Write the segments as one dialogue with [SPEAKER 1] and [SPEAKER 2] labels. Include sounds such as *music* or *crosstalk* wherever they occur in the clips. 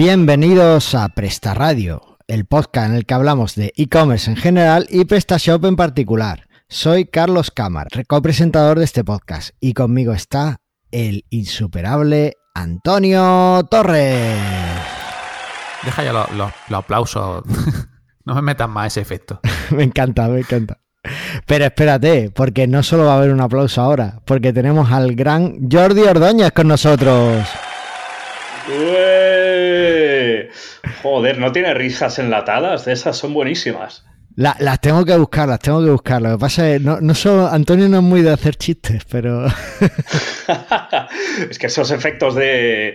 [SPEAKER 1] Bienvenidos a Presta Radio, el podcast en el que hablamos de e-commerce en general y PrestaShop en particular. Soy Carlos Cámara, copresentador de este podcast, y conmigo está el insuperable Antonio Torres.
[SPEAKER 2] Deja ya los aplausos. *laughs* no me metas más ese efecto. *laughs*
[SPEAKER 1] me encanta, me encanta. Pero espérate, porque no solo va a haber un aplauso ahora, porque tenemos al gran Jordi Ordóñez con nosotros.
[SPEAKER 3] Joder, ¿no tiene risas enlatadas? De esas son buenísimas.
[SPEAKER 1] las tengo que buscar, las tengo que buscar. Lo que pasa es que no, no solo, Antonio no es muy de hacer chistes, pero... *laughs*
[SPEAKER 3] es que esos efectos de...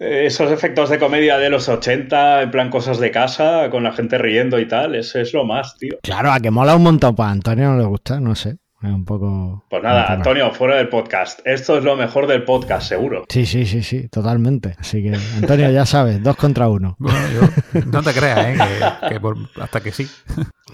[SPEAKER 3] Esos efectos de comedia de los 80, en plan cosas de casa, con la gente riendo y tal, eso es lo más, tío.
[SPEAKER 1] Claro, a que mola un montón, pues a Antonio no le gusta, no sé un poco.
[SPEAKER 3] Pues nada, Antonio, fuera del podcast. Esto es lo mejor del podcast, seguro.
[SPEAKER 1] Sí, sí, sí, sí, totalmente. Así que, Antonio, ya sabes, dos contra uno.
[SPEAKER 2] Bueno, yo, no te creas, ¿eh? Que, hasta que sí.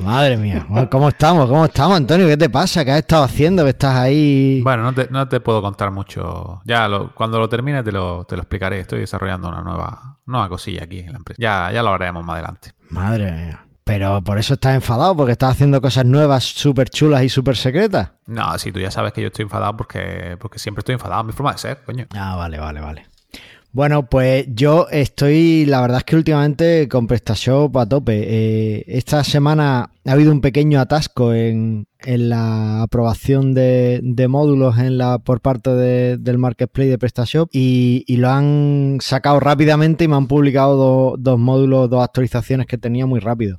[SPEAKER 1] Madre mía, ¿cómo estamos? ¿Cómo estamos, Antonio? ¿Qué te pasa? ¿Qué has estado haciendo? ¿Que estás ahí?
[SPEAKER 2] Bueno, no te, no te puedo contar mucho. Ya cuando lo termine te lo, te lo explicaré. Estoy desarrollando una nueva, nueva cosilla aquí en la empresa. Ya, ya lo haremos más adelante.
[SPEAKER 1] Madre mía. Pero por eso estás enfadado, porque estás haciendo cosas nuevas, súper chulas y súper secretas.
[SPEAKER 2] No, sí, tú ya sabes que yo estoy enfadado porque, porque siempre estoy enfadado, mi forma de ser, coño.
[SPEAKER 1] Ah, vale, vale, vale. Bueno, pues yo estoy, la verdad es que últimamente con PrestaShop a tope. Eh, esta semana ha habido un pequeño atasco en, la aprobación de, módulos en la, por parte del Marketplace de PrestaShop y, y, lo han sacado rápidamente y me han publicado dos módulos, dos actualizaciones que tenía muy rápido.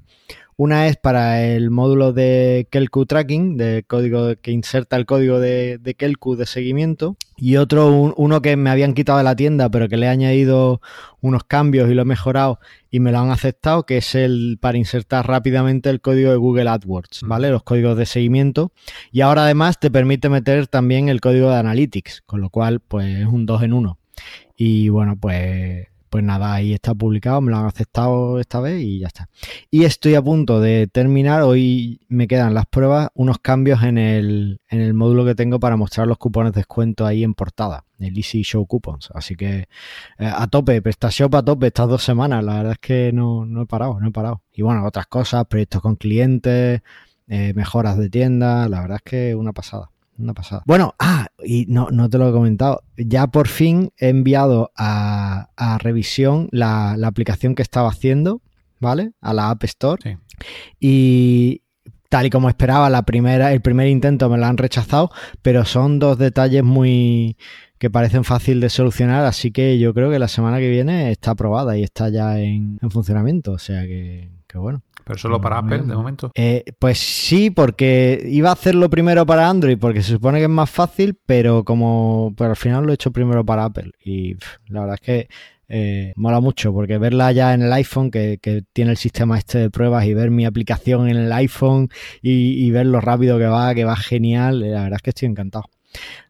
[SPEAKER 1] Una es para el módulo de Kelku Tracking, de código que inserta el código de, de Kelku de seguimiento. Y otro, uno que me habían quitado de la tienda, pero que le he añadido unos cambios y lo he mejorado y me lo han aceptado, que es el para insertar rápidamente el código de Google AdWords, ¿vale? Los códigos de seguimiento. Y ahora además te permite meter también el código de Analytics, con lo cual, pues es un 2 en 1. Y bueno, pues pues nada, ahí está publicado, me lo han aceptado esta vez y ya está. Y estoy a punto de terminar, hoy me quedan las pruebas, unos cambios en el, en el módulo que tengo para mostrar los cupones de descuento ahí en portada, el Easy Show Coupons. Así que eh, a tope, PrestaShop a tope estas dos semanas, la verdad es que no, no he parado, no he parado. Y bueno, otras cosas, proyectos con clientes, eh, mejoras de tienda, la verdad es que una pasada. Una pasada. Bueno, ah, y no, no te lo he comentado. Ya por fin he enviado a, revisión la, aplicación que estaba haciendo, ¿vale? A la App Store. Y tal y como esperaba, la primera, el primer intento me lo han rechazado, pero son dos detalles muy que parecen fácil de solucionar, así que yo creo que la semana que viene está aprobada y está ya en, en funcionamiento. O sea que, que bueno.
[SPEAKER 2] ¿Pero solo para Apple de momento?
[SPEAKER 1] Eh, pues sí, porque iba a hacerlo primero para Android, porque se supone que es más fácil, pero como pero al final lo he hecho primero para Apple. Y la verdad es que eh, mola mucho, porque verla ya en el iPhone, que, tiene el sistema este de pruebas, y ver mi aplicación en el iPhone y, y ver lo rápido que va, que va genial, la verdad es que estoy encantado.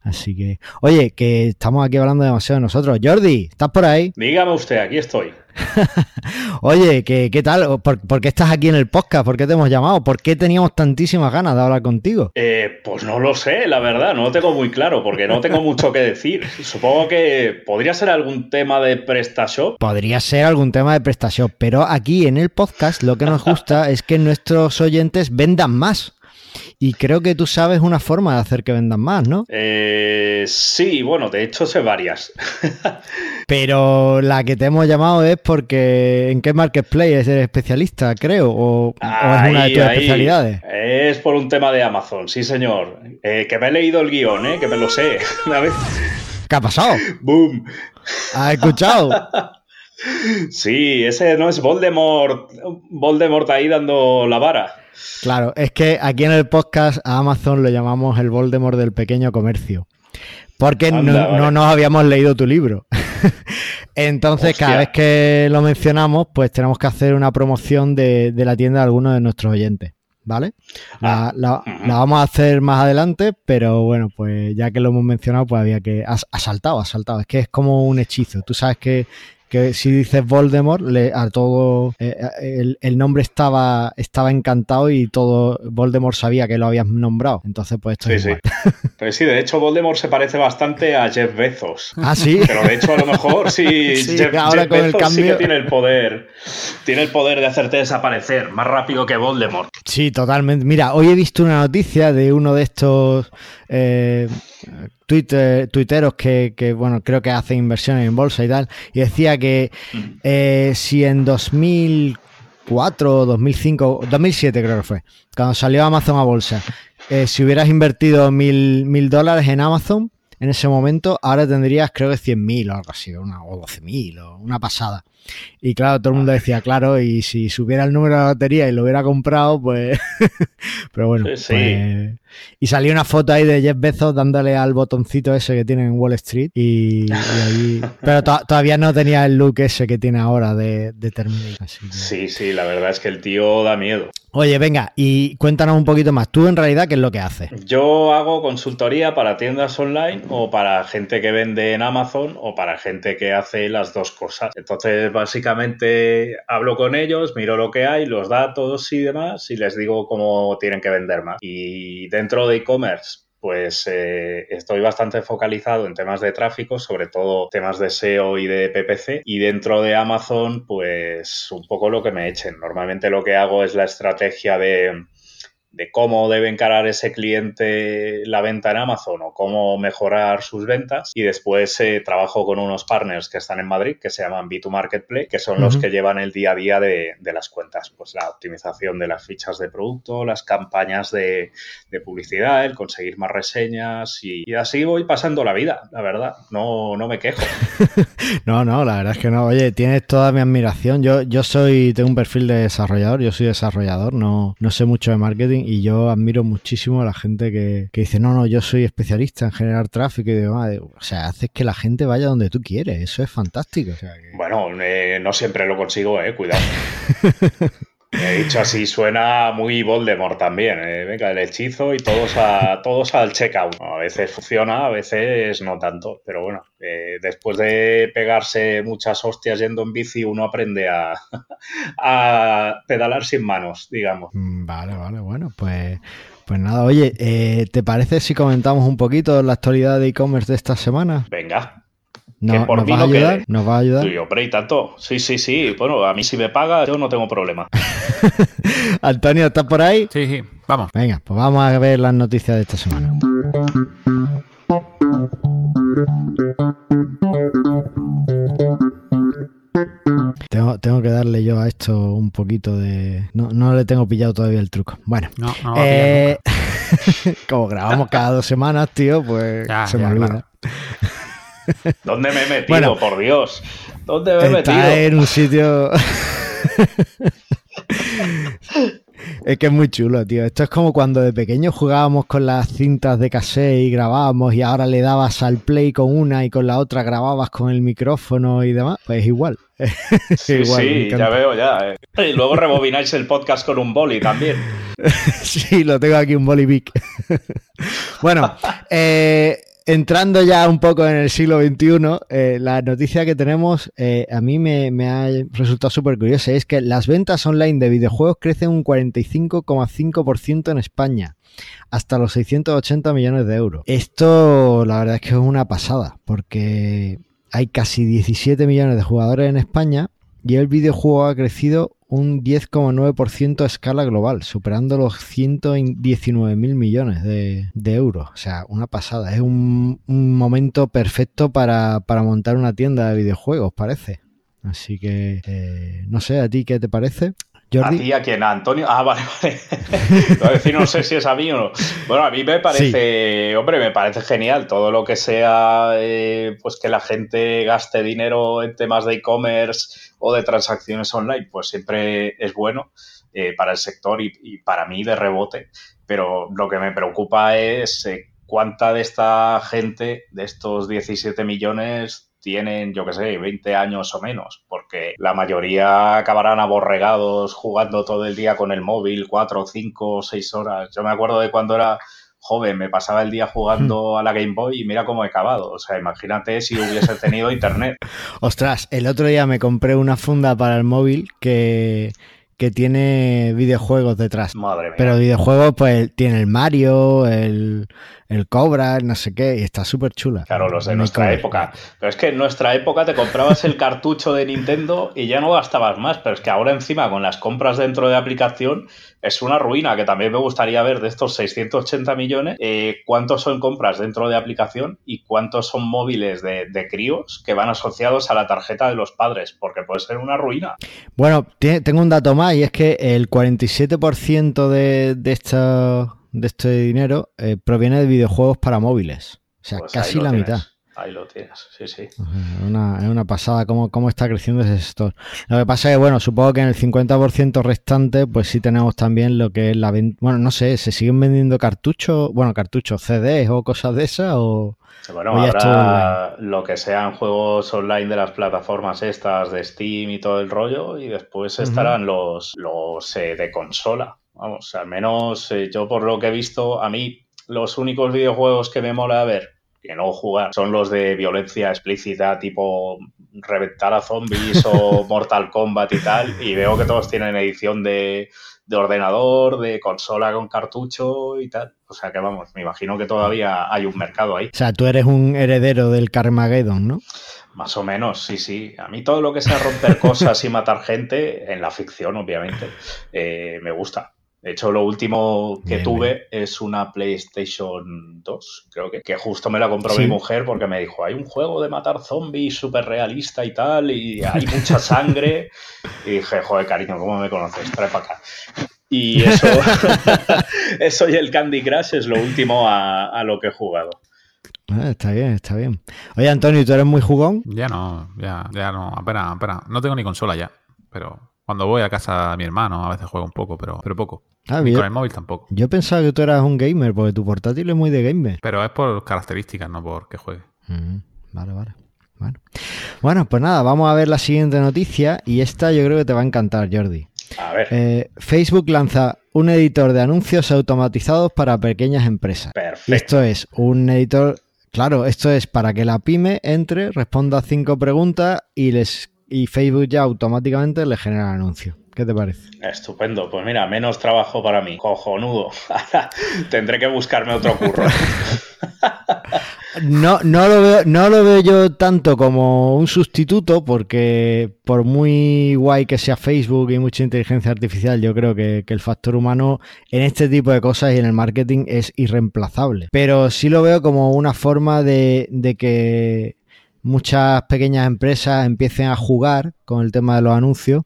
[SPEAKER 1] Así que, oye, que estamos aquí hablando demasiado de nosotros. Jordi, ¿estás por ahí? *laughs*
[SPEAKER 3] Dígame usted, aquí estoy.
[SPEAKER 1] Oye, ¿qué, ¿qué, tal? ¿Por, qué estás aquí en el podcast? ¿Por qué te hemos llamado? ¿Por qué teníamos tantísimas ganas de hablar contigo?
[SPEAKER 3] Eh, pues no lo sé, la verdad, no lo tengo muy claro, porque no tengo mucho que decir. Supongo que podría ser algún tema de PrestaShop.
[SPEAKER 1] Podría ser algún tema de PrestaShop, pero aquí en el podcast lo que nos gusta *laughs* es que nuestros oyentes vendan más. Y creo que tú sabes una forma de hacer que vendan más, ¿no?
[SPEAKER 3] Eh, sí, bueno, de hecho sé varias. *laughs*
[SPEAKER 1] Pero la que te hemos llamado es porque ¿en qué marketplace eres especialista, creo? ¿O, es una de tus especialidades?
[SPEAKER 3] Es por un tema de Amazon, sí, señor. Eh, que me he leído el guion, ¿eh? que me lo sé. *laughs*
[SPEAKER 1] ¿Qué ha pasado? *laughs*
[SPEAKER 3] ¡Boom!
[SPEAKER 1] ¿Has escuchado?
[SPEAKER 3] Sí, ese no es Voldemort, Voldemort ahí dando la vara.
[SPEAKER 1] Claro, es que aquí en el podcast a Amazon lo llamamos el Voldemort del pequeño comercio. Porque no, nos habíamos leído tu libro. *laughs* Entonces, cada vez que lo mencionamos, pues tenemos que hacer una promoción de, la tienda de algunos de nuestros oyentes. ¿Vale? La, ah, vamos a hacer más adelante, pero bueno, pues ya que lo hemos mencionado, pues había que. Ha, saltado, ha saltado. Es que es como un hechizo. Tú sabes que que si dices Voldemort, le, a todo eh, el, el, nombre estaba, estaba encantado y todo Voldemort sabía que lo habías nombrado. Entonces, pues esto es igual. *laughs*
[SPEAKER 3] Pues sí, de hecho Voldemort se parece bastante a Jeff Bezos.
[SPEAKER 1] Ah, sí.
[SPEAKER 3] Pero de hecho a lo mejor sí, *laughs*
[SPEAKER 1] Sí,
[SPEAKER 3] Jeff,
[SPEAKER 1] ahora
[SPEAKER 3] Jeff
[SPEAKER 1] con el
[SPEAKER 3] Bezos sí que
[SPEAKER 1] cambio.
[SPEAKER 3] tiene el poder, tiene el poder de hacerte desaparecer más rápido que Voldemort.
[SPEAKER 1] Sí, totalmente. Mira, hoy he visto una noticia de uno de estos eh, Twitter, tuiteros que, que, bueno, creo que hacen inversiones en bolsa y tal, y decía que eh, si en 2004 o 2005, 2007 creo que fue, cuando salió Amazon a bolsa, eh, si hubieras invertido mil, mil dólares en Amazon en ese momento, ahora tendrías creo que 100.000 o algo así, una, o 12.000 o una pasada. Y claro, todo el mundo decía, claro, y si supiera el número de la lotería y lo hubiera comprado, pues... *laughs* Pero bueno,
[SPEAKER 3] Sí, sí.
[SPEAKER 1] pues- Y salió una foto ahí de Jeff Bezos dándole al botoncito ese que tiene en Wall Street y, y ahí... *laughs* Pero to- todavía no tenía el look ese que tiene ahora de, de Terminator. que-
[SPEAKER 3] Sí, sí, la verdad es que el tío da miedo.
[SPEAKER 1] Oye, venga, y cuéntanos un poquito más. Tú en realidad, ¿qué es lo que haces?
[SPEAKER 3] Yo hago consultoría para tiendas online o para gente que vende en Amazon o para gente que hace las dos cosas. Entonces, básicamente hablo con ellos, miro lo que hay, los datos y demás y les digo cómo tienen que vender más. Y dentro de e-commerce, pues eh, estoy bastante focalizado en temas de tráfico, sobre todo temas de SEO y de PPC. Y dentro de Amazon, pues un poco lo que me echen. Normalmente lo que hago es la estrategia de de cómo debe encarar ese cliente la venta en Amazon o cómo mejorar sus ventas. Y después eh, trabajo con unos partners que están en Madrid, que se llaman B2 Marketplace, que son los que llevan el día a día de, de las cuentas. Pues la optimización de las fichas de producto, las campañas de, de publicidad, el conseguir más reseñas y, y así voy pasando la vida, la verdad. No, no me quejo. *laughs*
[SPEAKER 1] No, no, la verdad es que no. Oye, tienes toda mi admiración. Yo, yo soy, tengo un perfil de desarrollador, yo soy desarrollador, no, no sé mucho de marketing y yo admiro muchísimo a la gente que, que dice, no, no, yo soy especialista en generar tráfico y demás. O sea, haces que la gente vaya donde tú quieres, eso es fantástico. O sea, que-
[SPEAKER 3] Bueno, eh, no siempre lo consigo, eh, cuidado. *laughs* He dicho así, suena muy Voldemort también. eh, Venga, el hechizo y todos, a, todos al checkout. A veces funciona, a veces no tanto. Pero bueno, eh, después de pegarse muchas hostias yendo en bici, uno aprende a, *laughs* a pedalar sin manos, digamos.
[SPEAKER 1] Mm, Vale, vale, bueno, pues, pues nada, oye, eh, ¿te parece si comentamos un poquito la actualidad de e-commerce de esta semana?
[SPEAKER 3] Venga,
[SPEAKER 1] No-
[SPEAKER 3] Que por
[SPEAKER 1] ¿Nos
[SPEAKER 3] mí
[SPEAKER 1] vas
[SPEAKER 3] no
[SPEAKER 1] ayudar?
[SPEAKER 3] quede.
[SPEAKER 1] ¿Nos vas a ayudar?
[SPEAKER 3] y hombre, y tanto. Sí, sí, sí. Bueno, a mí si me paga, yo no tengo problema. *laughs*
[SPEAKER 1] Antonio, ¿estás por ahí?
[SPEAKER 2] Sí, sí, vamos.
[SPEAKER 1] Venga, pues vamos a ver las noticias de esta semana. Tengo, tengo que darle yo a esto un poquito de... No, no le tengo pillado todavía el truco. Bueno,
[SPEAKER 2] No, no va a pillar
[SPEAKER 1] eh, *laughs* como grabamos cada dos semanas, tío, pues
[SPEAKER 2] Ya,
[SPEAKER 1] se
[SPEAKER 2] ya,
[SPEAKER 1] me olvida.
[SPEAKER 2] claro.
[SPEAKER 3] ¿Dónde me he metido,
[SPEAKER 1] Bueno.
[SPEAKER 3] por Dios? ¿Dónde me he
[SPEAKER 1] Está
[SPEAKER 3] metido?
[SPEAKER 1] en un sitio... es que es muy chulo, tío. Esto es como cuando de pequeño jugábamos con las cintas de cassette y grabábamos y ahora le dabas al play con una y con la otra grababas con el micrófono y demás. Pues igual. *laughs*
[SPEAKER 3] Sí,
[SPEAKER 1] Igual,
[SPEAKER 3] sí, ya veo, ya. eh. Y luego rebobináis el podcast con un boli también. *laughs*
[SPEAKER 1] Sí, lo tengo aquí un bolivic. *laughs* bueno, eh, entrando ya un poco en el siglo XXI, eh, la noticia que tenemos eh, a mí me, me ha resultado súper curiosa. Es que las ventas online de videojuegos crecen un 45,5% en España, hasta los 680 millones de euros. Esto, la verdad es que es una pasada, porque hay casi 17 millones de jugadores en España y el videojuego ha crecido un 10,9% a escala global, superando los 119 mil millones de, de euros. O sea, una pasada. Es un, un momento perfecto para, para montar una tienda de videojuegos, parece. Así que, eh, no sé, ¿a ti qué te parece?
[SPEAKER 3] ¿A
[SPEAKER 1] Jordi.
[SPEAKER 3] ti a quién? ¿A Antonio? Ah, vale, vale. *laughs* Iba a decir, no sé si es a mí o no. Bueno, a mí me parece, hombre, me parece genial todo lo que sea, eh, pues que la gente gaste dinero en temas de e-commerce o de transacciones online, pues siempre es bueno eh, para el sector y, y para mí de rebote. Pero lo que me preocupa es eh, cuánta de esta gente, de estos 17 millones, tienen, yo que sé, 20 años o menos, porque la mayoría acabarán aborregados jugando todo el día con el móvil, 4, 5, 6 horas. Yo me acuerdo de cuando era joven, me pasaba el día jugando a la Game Boy y mira cómo he acabado. O sea, imagínate si hubiese tenido internet. *laughs*
[SPEAKER 1] Ostras, el otro día me compré una funda para el móvil que, que tiene videojuegos detrás.
[SPEAKER 3] Madre mía.
[SPEAKER 1] Pero videojuegos, pues tiene el Mario, el, el Cobra, no sé qué, y está súper chula.
[SPEAKER 3] Claro, los de
[SPEAKER 1] No
[SPEAKER 3] nuestra época. Pero es que en nuestra época te comprabas el *laughs* cartucho de Nintendo y ya no gastabas más. Pero es que ahora encima con las compras dentro de aplicación es una ruina que también me gustaría ver de estos 680 millones. eh, ¿Cuántos son compras dentro de aplicación y cuántos son móviles de, de críos que van asociados a la tarjeta de los padres? Porque puede ser una ruina.
[SPEAKER 1] Bueno, tengo un dato más y es que el 47% de, de, esta- de este dinero eh, proviene de videojuegos para móviles. O sea,
[SPEAKER 3] Pues
[SPEAKER 1] casi la
[SPEAKER 3] tienes.
[SPEAKER 1] mitad.
[SPEAKER 3] Ahí lo tienes, sí, sí.
[SPEAKER 1] Es una, es una pasada cómo, cómo está creciendo ese sector. Lo que pasa es que, bueno, supongo que en el 50% restante, pues sí tenemos también lo que es la venta. Bueno, no sé, ¿se siguen vendiendo cartuchos? Bueno, cartuchos, CDs o cosas de esas? O...
[SPEAKER 3] Bueno,
[SPEAKER 1] O
[SPEAKER 3] habrá lo que sean juegos online de las plataformas estas de Steam y todo el rollo, y después estarán los, los eh, de consola. Vamos, al menos eh, yo por lo que he visto, a mí los únicos videojuegos que me mola ver, que no jugar, son los de violencia explícita, tipo reventar a zombies o *laughs* Mortal Kombat y tal, y veo que todos tienen edición de, de ordenador, de consola con cartucho y tal. O sea que vamos, me imagino que todavía hay un mercado ahí.
[SPEAKER 1] O sea, tú eres un heredero del Carmageddon, ¿no?
[SPEAKER 3] Más o menos, sí, sí. A mí todo lo que sea romper cosas y matar gente, en la ficción, obviamente, eh, me gusta. De hecho, lo último que
[SPEAKER 1] Bien,
[SPEAKER 3] tuve es una PlayStation 2, creo que, que justo me la compró
[SPEAKER 1] Sí.
[SPEAKER 3] mi mujer porque me dijo, hay un juego de matar zombies súper realista y tal, y hay mucha sangre. Y dije, joder, cariño, ¿cómo me conoces? Trae para acá. Y eso, *laughs* eso y el Candy Crush es lo último a, a lo que he jugado.
[SPEAKER 1] Ah, está bien, está bien. Oye, Antonio, ¿tú eres muy jugón?
[SPEAKER 2] Ya no, ya, ya no, apenas, apenas. No tengo ni consola ya, pero cuando voy a casa de mi hermano a veces juego un poco, pero, pero poco.
[SPEAKER 1] Ah,
[SPEAKER 2] Ni
[SPEAKER 1] bien.
[SPEAKER 2] con el móvil tampoco.
[SPEAKER 1] Yo pensaba que tú eras un gamer, porque tu portátil es muy de gamer.
[SPEAKER 2] Pero es por características, no por que juegue.
[SPEAKER 1] Mm, vale, vale. Bueno. bueno, pues nada, vamos a ver la siguiente noticia y esta yo creo que te va a encantar, Jordi.
[SPEAKER 3] A ver,
[SPEAKER 1] Eh, Facebook lanza un editor de anuncios automatizados para pequeñas empresas. Y
[SPEAKER 3] perfecto.
[SPEAKER 1] esto es un editor, claro, esto es para que la pyme entre, responda cinco preguntas y les y Facebook ya automáticamente le genera el anuncio. ¿Qué te parece?
[SPEAKER 3] Estupendo, pues mira, menos trabajo para mí, cojonudo. Ahora *laughs* Tendré que buscarme otro curro. *laughs*
[SPEAKER 1] No, no, lo veo, no lo veo yo tanto como un sustituto, porque por muy guay que sea Facebook y mucha inteligencia artificial, yo creo que, que el factor humano en este tipo de cosas y en el marketing es irreemplazable. Pero sí lo veo como una forma de, de que muchas pequeñas empresas empiecen a jugar con el tema de los anuncios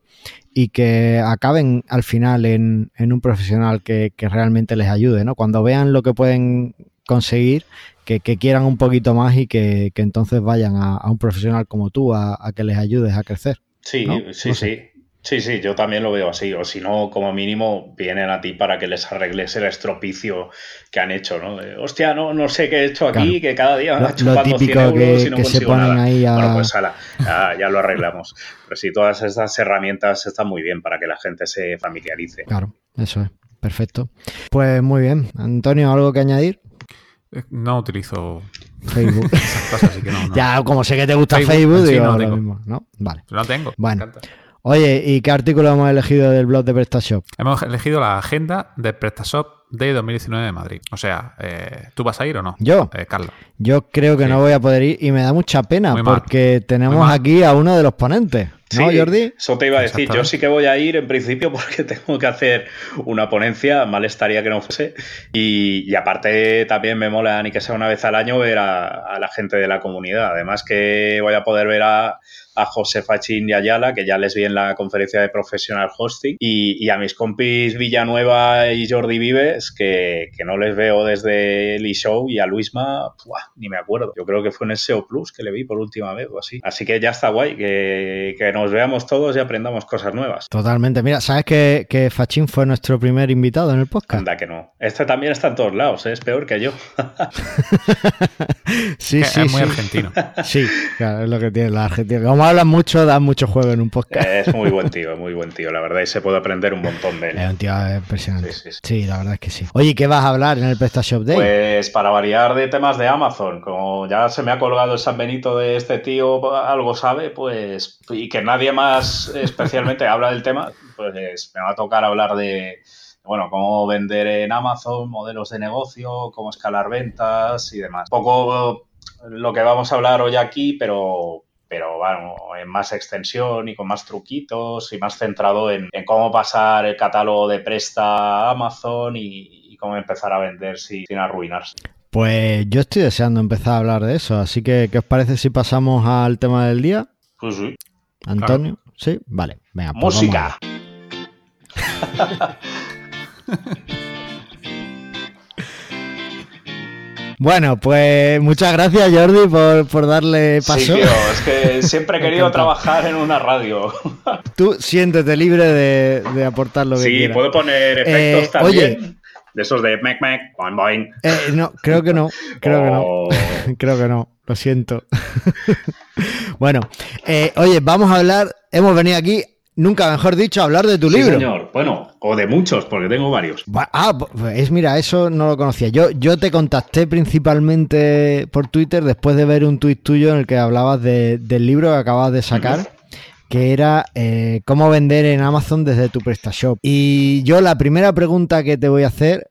[SPEAKER 1] y que acaben al final en, en un profesional que, que realmente les ayude, ¿no? Cuando vean lo que pueden conseguir, que, que quieran un poquito más y que, que entonces vayan a, a un profesional como tú a, a que les ayudes a crecer.
[SPEAKER 3] Sí,
[SPEAKER 1] ¿No?
[SPEAKER 3] sí,
[SPEAKER 1] No
[SPEAKER 3] sí. Sí, sí, yo también lo veo así. O si no, como mínimo, vienen a ti para que les arregles el estropicio que han hecho, ¿no? De, Hostia, no, no sé qué he hecho aquí,
[SPEAKER 1] Claro.
[SPEAKER 3] que cada día me
[SPEAKER 1] Lo-
[SPEAKER 3] ha
[SPEAKER 1] lo
[SPEAKER 3] chupando 100
[SPEAKER 1] típico
[SPEAKER 3] euros
[SPEAKER 1] que-
[SPEAKER 3] y no
[SPEAKER 1] que se
[SPEAKER 3] consigo
[SPEAKER 1] ponen
[SPEAKER 3] nada.
[SPEAKER 1] ahí a-
[SPEAKER 3] Bueno, pues ala, ya, ya lo arreglamos. Pero sí, todas estas herramientas están muy bien para que la gente se familiarice.
[SPEAKER 1] Claro, eso es. Perfecto. Pues muy bien. Antonio, ¿algo que añadir?
[SPEAKER 2] Eh, No utilizo
[SPEAKER 1] Facebook.
[SPEAKER 2] esas cosas, así que no. *laughs* no.
[SPEAKER 1] ya, como sé que te gusta
[SPEAKER 2] Facebook
[SPEAKER 1] Facebook,
[SPEAKER 2] en sí
[SPEAKER 1] digo
[SPEAKER 2] no
[SPEAKER 1] lo
[SPEAKER 2] tengo.
[SPEAKER 1] mismo, ¿no? Vale.
[SPEAKER 2] No tengo. me
[SPEAKER 1] Bueno.
[SPEAKER 2] encanta.
[SPEAKER 1] Oye, ¿y qué artículo hemos elegido del blog de PrestaShop?
[SPEAKER 2] Hemos elegido la agenda de PrestaShop de 2019 de Madrid. O sea, eh, ¿tú vas a ir o no?
[SPEAKER 1] Yo,
[SPEAKER 2] Eh, Carlos.
[SPEAKER 1] yo creo que
[SPEAKER 2] Sí.
[SPEAKER 1] no voy a poder ir y me da mucha pena
[SPEAKER 2] Muy mal.
[SPEAKER 1] porque tenemos aquí a uno de los ponentes, ¿no,
[SPEAKER 3] Sí,
[SPEAKER 1] Jordi?
[SPEAKER 3] Eso te iba a decir. Yo sí que voy a ir en principio *laughs* porque tengo que hacer una ponencia. Mal estaría que no fuese. Y, y aparte también me mola, ni que sea una vez al año, ver a, a la gente de la comunidad. Además que voy a poder ver a, a José Fachín y Ayala, que ya les vi en la conferencia de Professional Hosting, y, y a mis compis Villanueva y Jordi Vives, que, que no les veo desde el show y a Luisma, ¡buah! ni me acuerdo. Yo creo que fue en el SEO Plus que le vi por última vez o así. Así que ya está guay, que, que nos veamos todos y aprendamos cosas nuevas.
[SPEAKER 1] Totalmente. Mira, ¿sabes que, que Fachín fue nuestro primer invitado en el podcast?
[SPEAKER 3] Anda que no. Este también está en todos lados, ¿eh? es peor que yo. *laughs*
[SPEAKER 1] Sí, sí,
[SPEAKER 2] es muy
[SPEAKER 1] sí.
[SPEAKER 2] argentino.
[SPEAKER 1] Sí, claro, es lo que tiene la Argentina. Como hablas mucho, das mucho juego en un podcast.
[SPEAKER 3] Es muy buen tío, muy buen tío, la verdad, y se puede aprender un montón de él.
[SPEAKER 1] Es un tío impresionante. Sí, la verdad es que sí. Oye, ¿qué vas a hablar en el PrestaShop Day?
[SPEAKER 3] Pues para variar de temas de Amazon, como ya se me ha colgado el San Benito de este tío, algo sabe, pues, y que nadie más especialmente habla del tema, pues me va a tocar hablar de bueno, cómo vender en Amazon, modelos de negocio, cómo escalar ventas y demás. Un poco lo que vamos a hablar hoy aquí, pero, pero bueno, en más extensión y con más truquitos y más centrado en, cómo pasar el catálogo de presta a Amazon y, cómo empezar a vender sin, arruinarse.
[SPEAKER 1] Pues yo estoy deseando empezar a hablar de eso, así que ¿qué os parece si pasamos al tema del día?
[SPEAKER 3] Pues sí.
[SPEAKER 1] Antonio, ¿sí? Vale, venga.
[SPEAKER 3] Pues Música. *laughs*
[SPEAKER 1] Bueno, pues muchas gracias Jordi por, darle paso. Sí,
[SPEAKER 3] tío, es que siempre he *laughs* querido trabajar en una radio. *laughs*
[SPEAKER 1] Tú siéntete libre de, aportar lo que
[SPEAKER 3] sí,
[SPEAKER 1] quieras.
[SPEAKER 3] Sí, puedo poner efectos eh, también. de esos de mec mec, boing boing.
[SPEAKER 1] Eh, no, creo que no, creo que no. Oh. *laughs* creo que no, lo siento. bueno, eh, oye, vamos a hablar, hemos venido aquí nunca mejor dicho, hablar de tu
[SPEAKER 3] sí,
[SPEAKER 1] libro.
[SPEAKER 3] señor. Bueno, o de muchos, porque tengo varios.
[SPEAKER 1] Ah, es mira, eso no lo conocía. Yo, yo te contacté principalmente por Twitter después de ver un tuit tuyo en el que hablabas del libro que acabas de sacar. que era eh, cómo vender en Amazon desde tu PrestaShop. Y yo la primera pregunta que te voy a hacer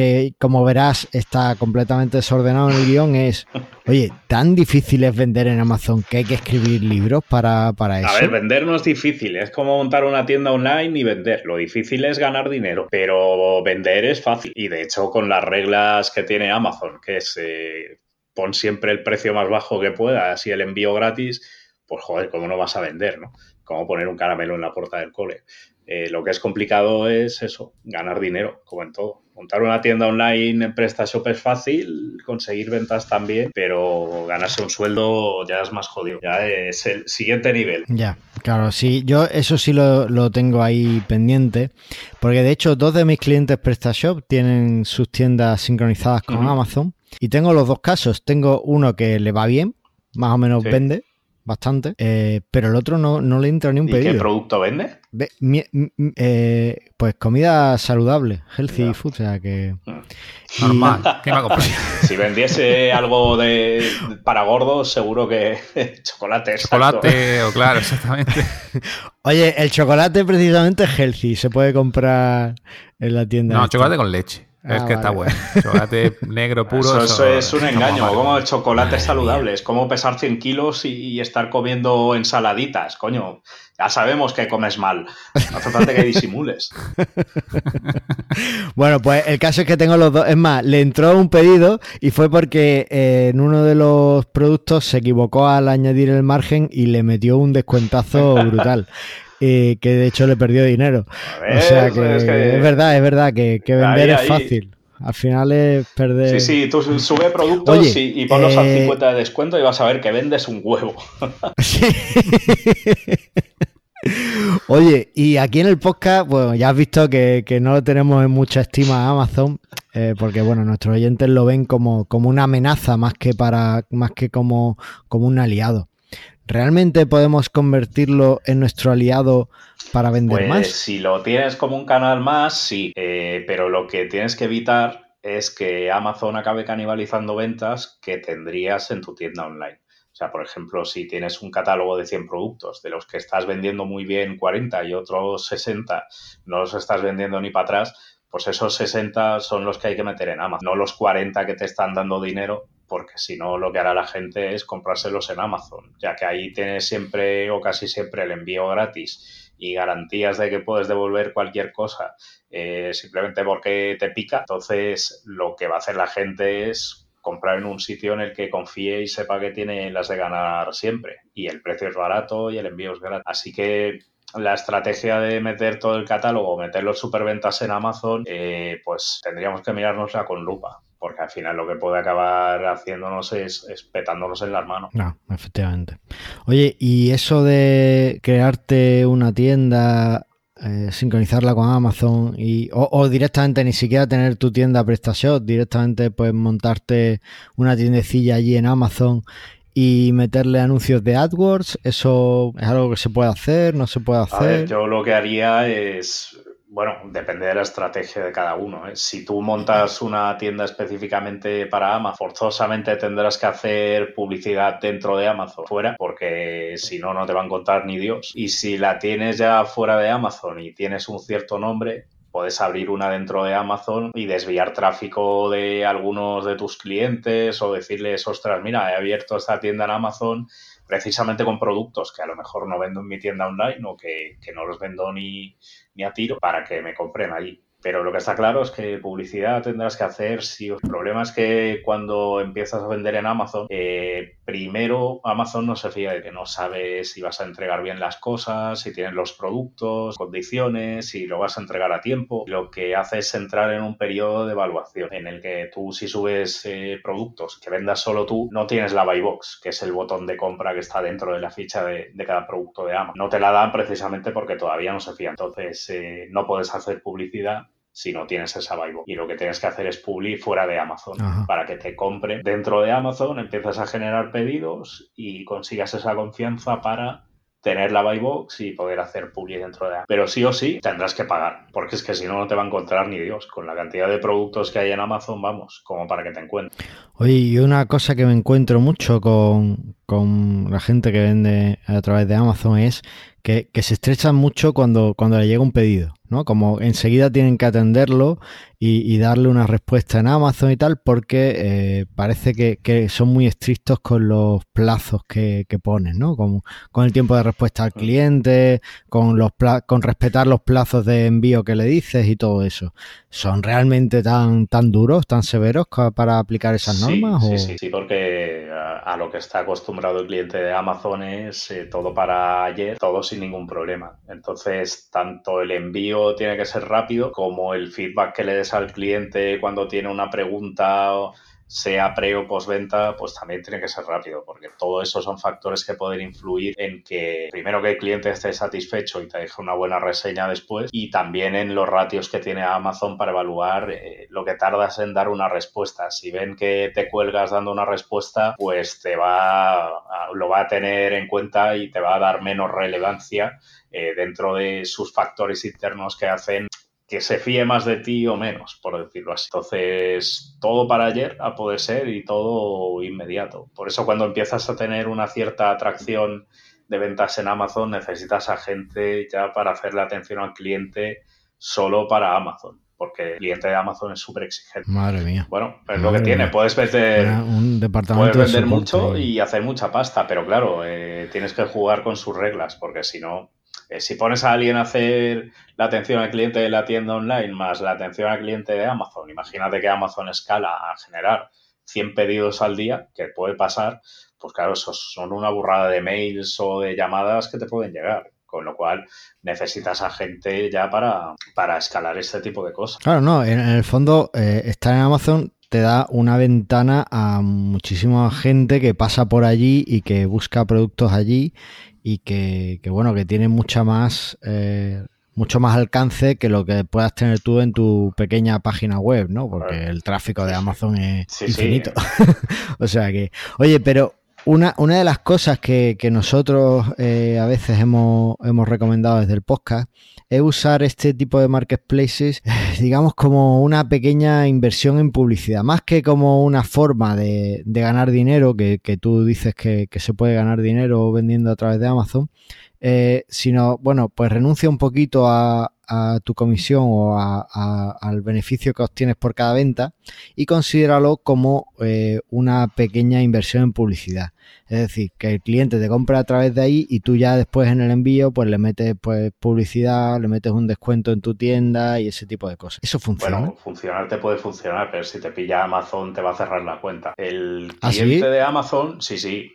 [SPEAKER 1] que como verás está completamente desordenado en el guion, es, oye, ¿tan difícil es vender en Amazon que hay que escribir libros para, para eso?
[SPEAKER 3] A ver, vender no es difícil, es como montar una tienda online y vender. Lo difícil es ganar dinero, pero vender es fácil. Y de hecho, con las reglas que tiene Amazon, que es eh, pon siempre el precio más bajo que puedas y el envío gratis, pues joder, ¿cómo no vas a vender, no? Como poner un caramelo en la puerta del cole. Eh, lo que es complicado es eso, ganar dinero, como en todo. Montar una tienda online en PrestaShop es fácil, conseguir ventas también, pero ganarse un sueldo ya es más jodido, ya es el siguiente nivel.
[SPEAKER 1] Ya, claro, sí, yo eso sí lo, tengo ahí pendiente, porque de hecho dos de mis clientes PrestaShop tienen sus tiendas sincronizadas con Amazon y tengo los dos casos, tengo uno que le va bien, más o menos vende, bastante, eh, pero el otro no, no le entra ni un pedido.
[SPEAKER 3] ¿Y qué producto vende?
[SPEAKER 1] Eh, pues comida saludable, healthy food, o sea que...
[SPEAKER 2] Mm. Normal, ¿qué va a comprar?
[SPEAKER 3] Si vendiese algo de para gordos, seguro que *laughs* chocolate.
[SPEAKER 2] Chocolate, o claro, exactamente. *laughs*
[SPEAKER 1] Oye, el chocolate precisamente es healthy, se puede comprar en la tienda.
[SPEAKER 2] No, chocolate con leche. Es ah, que está bueno. Chocolate *laughs* negro puro.
[SPEAKER 3] Eso, es un engaño. Como el chocolate es saludable. Es como pesar 100 kilos y, estar comiendo ensaladitas. Coño, ya sabemos que comes mal. No hace falta que disimules. *laughs*
[SPEAKER 1] bueno, pues el caso es que tengo los dos. Es más, le entró un pedido y fue porque eh, en uno de los productos se equivocó al añadir el margen y le metió un descuentazo brutal. *laughs* que de hecho le perdió dinero. o sea que, es, verdad, es verdad que, vender es fácil. Al final es perder.
[SPEAKER 3] Sí, sí, tú *laughs* sube productos y, ponlos al 50 eh, de descuento y vas a ver que vendes un huevo. *laughs* sí. *laughs*
[SPEAKER 1] Oye, y aquí en el podcast, bueno, ya has visto que, no lo tenemos en mucha estima a Amazon, eh, porque bueno, nuestros oyentes lo ven como, como una amenaza más que para, más que como, como un aliado. ¿Realmente podemos convertirlo en nuestro aliado para vender
[SPEAKER 3] pues,
[SPEAKER 1] más?
[SPEAKER 3] Si lo tienes como un canal más, sí, eh, pero lo que tienes que evitar es que Amazon acabe canibalizando ventas que tendrías en tu tienda online. O sea, por ejemplo, si tienes un catálogo de 100 productos, de los que estás vendiendo muy bien 40 y otros 60 no los estás vendiendo ni para atrás, pues esos 60 son los que hay que meter en Amazon, no los 40 que te están dando dinero porque si no lo que hará la gente es comprárselos en Amazon, ya que ahí tienes siempre o casi siempre el envío gratis y garantías de que puedes devolver cualquier cosa eh, simplemente porque te pica. Entonces lo que va a hacer la gente es comprar en un sitio en el que confíe y sepa que tiene las de ganar siempre. Y el precio es barato y el envío es gratis. Así que la estrategia de meter todo el catálogo, meter los superventas en Amazon, eh, pues tendríamos que mirárnosla con lupa porque al final lo que puede acabar haciéndonos es, petándonos en las manos.
[SPEAKER 1] No, efectivamente. Oye, y eso de crearte una tienda, eh, sincronizarla con Amazon y, o, directamente ni siquiera tener tu tienda PrestaShop, directamente pues montarte una tiendecilla allí en Amazon y meterle anuncios de AdWords? ¿Eso es algo que se puede hacer? ¿No se puede hacer? A ver,
[SPEAKER 3] yo lo que haría es bueno, depende de la estrategia de cada uno. ¿eh? Si tú montas una tienda específicamente para Amazon, forzosamente tendrás que hacer publicidad dentro de Amazon, fuera, porque si no, no te va a encontrar ni Dios. Y si la tienes ya fuera de Amazon y tienes un cierto nombre, puedes abrir una dentro de Amazon y desviar tráfico de algunos de tus clientes o decirles, ostras, mira, he abierto esta tienda en Amazon precisamente con productos que a lo mejor no vendo en mi tienda online o que, que no los vendo ni, ni a tiro para que me compren allí. Pero lo que está claro es que publicidad tendrás que hacer si el problema es que cuando empiezas a vender en Amazon, eh, primero Amazon no se fía de que no sabe si vas a entregar bien las cosas, si tienes los productos, condiciones, si lo vas a entregar a tiempo. Lo que hace es entrar en un periodo de evaluación en el que tú si subes eh, productos que vendas solo tú, no tienes la buy box, que es el botón de compra que está dentro de la ficha de, cada producto de Amazon. No te la dan precisamente porque todavía no se fía. Entonces eh, no puedes hacer publicidad si no tienes esa buy Y lo que tienes que hacer es publicar fuera de Amazon para que te compre dentro de Amazon, empiezas a generar pedidos y consigas esa confianza para tener la buy box y poder hacer publi dentro de Amazon. Pero sí o sí tendrás que pagar, porque es que si no, no te va a encontrar ni Dios. Con la cantidad de productos que hay en Amazon, vamos, como para que te encuentres.
[SPEAKER 1] Oye, y una cosa que me encuentro mucho con, con la gente que vende a través de Amazon es que, que se estrechan mucho cuando, cuando le llega un pedido. ¿no? Como enseguida tienen que atenderlo y, darle una respuesta en Amazon y tal, porque eh, parece que, son muy estrictos con los plazos que, ponen, ¿no? Con, con, el tiempo de respuesta al cliente, con, los con respetar los plazos de envío que le dices y todo eso. ¿Son realmente tan, tan duros, tan severos para aplicar esas normas?
[SPEAKER 3] Sí, sí, sí, porque a, lo que está acostumbrado el cliente de Amazon es eh, todo para ayer, todo sin ningún problema. Entonces, tanto el envío tiene que ser rápido, como el feedback que le des al cliente cuando tiene una pregunta, sea pre o postventa, pues también tiene que ser rápido, porque todo eso son factores que pueden influir en que primero que el cliente esté satisfecho y te deje una buena reseña después, y también en los ratios que tiene Amazon para evaluar eh, lo que tardas en dar una respuesta. Si ven que te cuelgas dando una respuesta, pues te va lo va a tener en cuenta y te va a dar menos relevancia eh, dentro de sus factores internos que hacen que se fíe más de ti o menos, por decirlo así. Entonces, todo para ayer a poder ser y todo inmediato. Por eso cuando empiezas a tener una cierta atracción de ventas en Amazon, necesitas a gente ya para hacerle atención al cliente solo para Amazon. Porque el cliente de Amazon es súper exigente.
[SPEAKER 1] Madre mía.
[SPEAKER 3] Bueno, es lo que tiene. Puedes vender, un departamento puedes vender mucho y hacer mucha pasta, pero claro, eh, tienes que jugar con sus reglas, porque si no, si pones a alguien a hacer la atención al cliente de la tienda online más la atención al cliente de Amazon, imagínate que Amazon escala a generar 100 pedidos al día, que puede pasar, pues claro, eso son una burrada de mails o de llamadas que te pueden llegar con lo cual necesitas a gente ya para, para escalar este tipo de cosas.
[SPEAKER 1] Claro, no, en, el fondo eh, estar en Amazon te da una ventana a muchísima gente que pasa por allí y que busca productos allí y que, bueno, que tiene mucha más, eh, mucho más alcance que lo que puedas tener tú en tu pequeña página web, ¿no? Porque el tráfico de Amazon es infinito. *laughs* o sea que, oye, pero una, una de las cosas que, nosotros eh, a veces hemos, hemos recomendado desde el podcast es usar este tipo de marketplaces, *laughs* digamos, como una pequeña inversión en publicidad, más que como una forma de, ganar dinero, que, tú dices que, se puede ganar dinero vendiendo a través de Amazon, eh, sino, bueno, pues renuncia un poquito a, a tu comisión o al beneficio que obtienes por cada venta y considéralo como eh, una pequeña inversión en publicidad. Es decir, que el cliente te compra a través de ahí y tú ya después en el envío pues le metes pues publicidad, le metes un descuento en tu tienda y ese tipo de cosas. ¿Eso funciona?
[SPEAKER 3] Bueno, funcionar te puede funcionar, pero si te pilla Amazon te va a cerrar la cuenta. El ¿Ah, cliente de Amazon, sí, sí.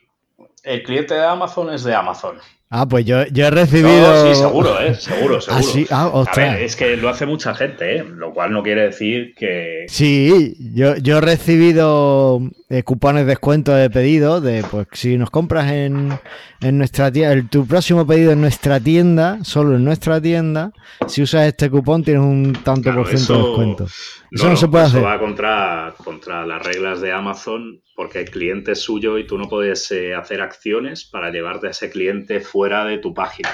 [SPEAKER 3] El cliente de Amazon es de Amazon
[SPEAKER 1] Ah, pues yo, yo he recibido.
[SPEAKER 3] sí, seguro, ¿eh? Seguro,
[SPEAKER 1] ah,
[SPEAKER 3] seguro.
[SPEAKER 1] Ah,
[SPEAKER 3] a ver, es que lo hace mucha gente, ¿eh? Lo cual no quiere decir que.
[SPEAKER 1] Sí, yo, yo he recibido eh, cupones de descuento de pedido. De pues si nos compras en, en nuestra tienda, tu próximo pedido en nuestra tienda, solo en nuestra tienda, si usas este cupón tienes un tanto por ciento de descuento.
[SPEAKER 3] Eso no, se puede hacer. va contra, contra las reglas de Amazon porque el cliente es suyo y tú no puedes eh, hacer acciones para llevarte a ese cliente fuera de tu página,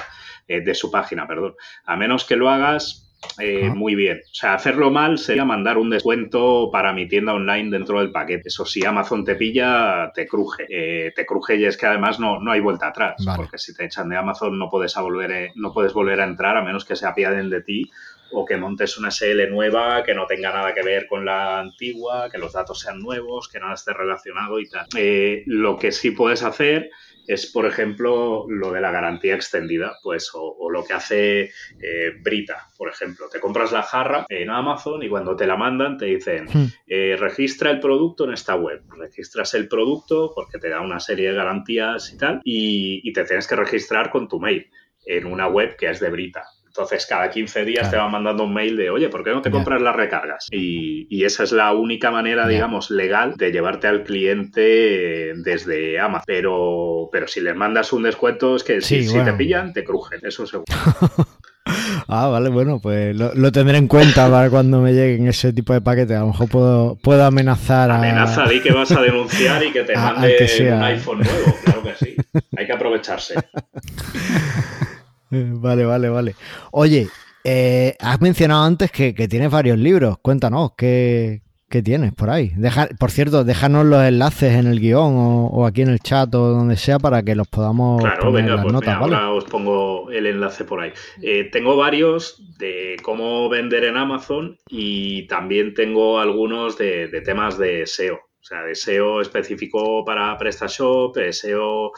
[SPEAKER 3] eh, de su página, perdón. A menos que lo hagas eh, muy bien. O sea, hacerlo mal sería mandar un descuento para mi tienda online dentro del paquete. Eso si Amazon te pilla, te cruje. te cruje y es que además no, no hay vuelta atrás. Porque si te echan de Amazon no puedes, volver, no puedes volver a entrar a menos que se apiaden de ti o que montes una SL nueva que no tenga nada que ver con la antigua, que los datos sean nuevos, que nada esté relacionado y tal. Eh, lo que sí puedes hacer es, por ejemplo, lo de la garantía extendida, pues, o, lo que hace eh, Brita, por ejemplo. Te compras la jarra en Amazon y cuando te la mandan te dicen, hmm. eh, registra el producto en esta web. Registras el producto porque te da una serie de garantías y tal, y te tienes que registrar con tu mail en una web que es de Brita. Entonces, cada 15 días te van mandando un mail de, oye, ¿por qué no te compras las recargas? Y, esa es la única manera, digamos, legal de llevarte al cliente desde Amazon. Pero, pero si les mandas un descuento, es que si, te pillan, te crujen, eso seguro. *laughs*
[SPEAKER 1] ah, vale, bueno, pues lo, tendré en cuenta para cuando me lleguen ese tipo de paquetes. A lo mejor puedo, puedo amenazar
[SPEAKER 3] a. Amenaza, di que vas a denunciar y que te *laughs* mande un iPhone nuevo, claro que sí. Hay que aprovecharse. *laughs* *laughs*
[SPEAKER 1] Vale, vale, vale. Oye, eh, has mencionado antes que, tienes varios libros. Cuéntanos, ¿qué, tienes por ahí? Deja, por cierto, déjanos los enlaces en el guion o, aquí en el chat o donde sea para que los podamos
[SPEAKER 3] claro, poner venga, pues notas. Ahora os pongo el enlace por ahí. Eh, tengo varios de cómo vender en Amazon y también tengo algunos de temas de SEO. O sea, deseo específico para PrestaShop, deseo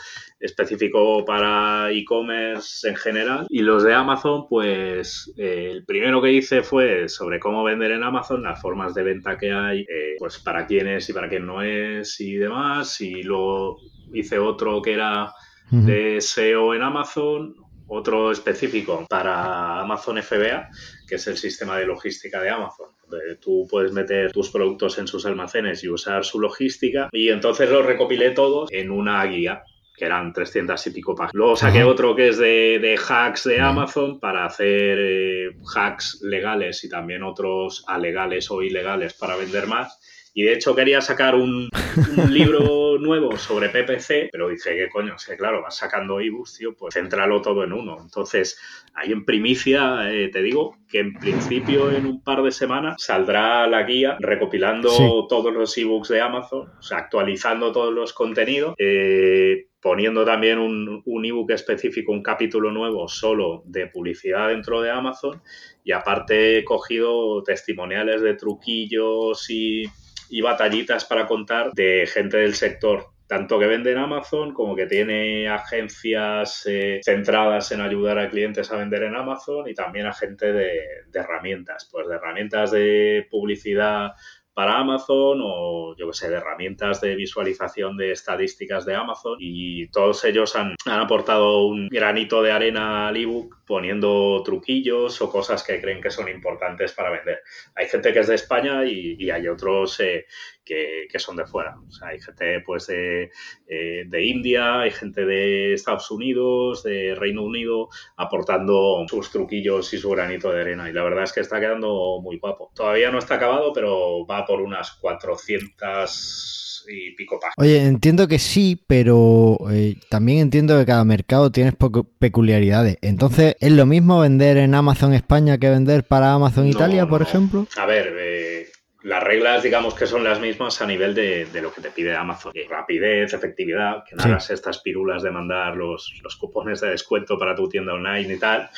[SPEAKER 3] específico para e-commerce en general. Y los de Amazon, pues eh, el primero que hice fue sobre cómo vender en Amazon, las formas de venta que hay, eh, pues para quién es y para quién no es y demás. Y luego hice otro que era de SEO en Amazon, otro específico para Amazon FBA, que es el sistema de logística de Amazon. Donde tú puedes meter tus productos en sus almacenes y usar su logística. Y entonces los recopilé todos en una guía que eran 300 y pico páginas. Luego saqué otro que es de, hacks de Amazon para hacer eh, hacks legales y también otros alegales o ilegales para vender más. Y de hecho quería sacar un, *laughs* libro nuevo sobre PPC, pero dije, ¿qué coño? Es que claro, vas sacando ebooks, tío, pues céntralo todo en uno. Entonces, ahí en primicia, eh, te digo que en principio en un par de semanas saldrá la guía recopilando todos los ebooks de Amazon, o sea, actualizando todos los contenidos. Eh, poniendo también un, un ebook específico, un capítulo nuevo solo de publicidad dentro de Amazon y aparte he cogido testimoniales de truquillos y batallitas para contar de gente del sector tanto que vende en Amazon como que tiene agencias eh, centradas en ayudar a clientes a vender en Amazon y también a gente de, de herramientas, pues de herramientas de publicidad para Amazon o yo que sé, de herramientas de visualización de estadísticas de Amazon y todos ellos han, aportado un granito de arena al ebook poniendo truquillos o cosas que creen que son importantes para vender. Hay gente que es de España y, hay otros eh, que, son de fuera. O sea, hay gente pues de, eh, de, India, hay gente de Estados Unidos, de Reino Unido, aportando sus truquillos y su granito de arena. Y la verdad es que está quedando muy guapo. Todavía no está acabado, pero va por unas 400 y pico páginas.
[SPEAKER 1] Oye, entiendo que sí, pero eh, también entiendo que cada mercado tiene peculiaridades. Entonces, ¿es lo mismo vender en Amazon España que vender para Amazon Italia, por ejemplo?
[SPEAKER 3] A ver, eh, las reglas, digamos que son las mismas a nivel de, lo que te pide Amazon. Rapidez, efectividad, que no hagas estas pirulas de mandar los, los cupones de descuento para tu tienda online y tal.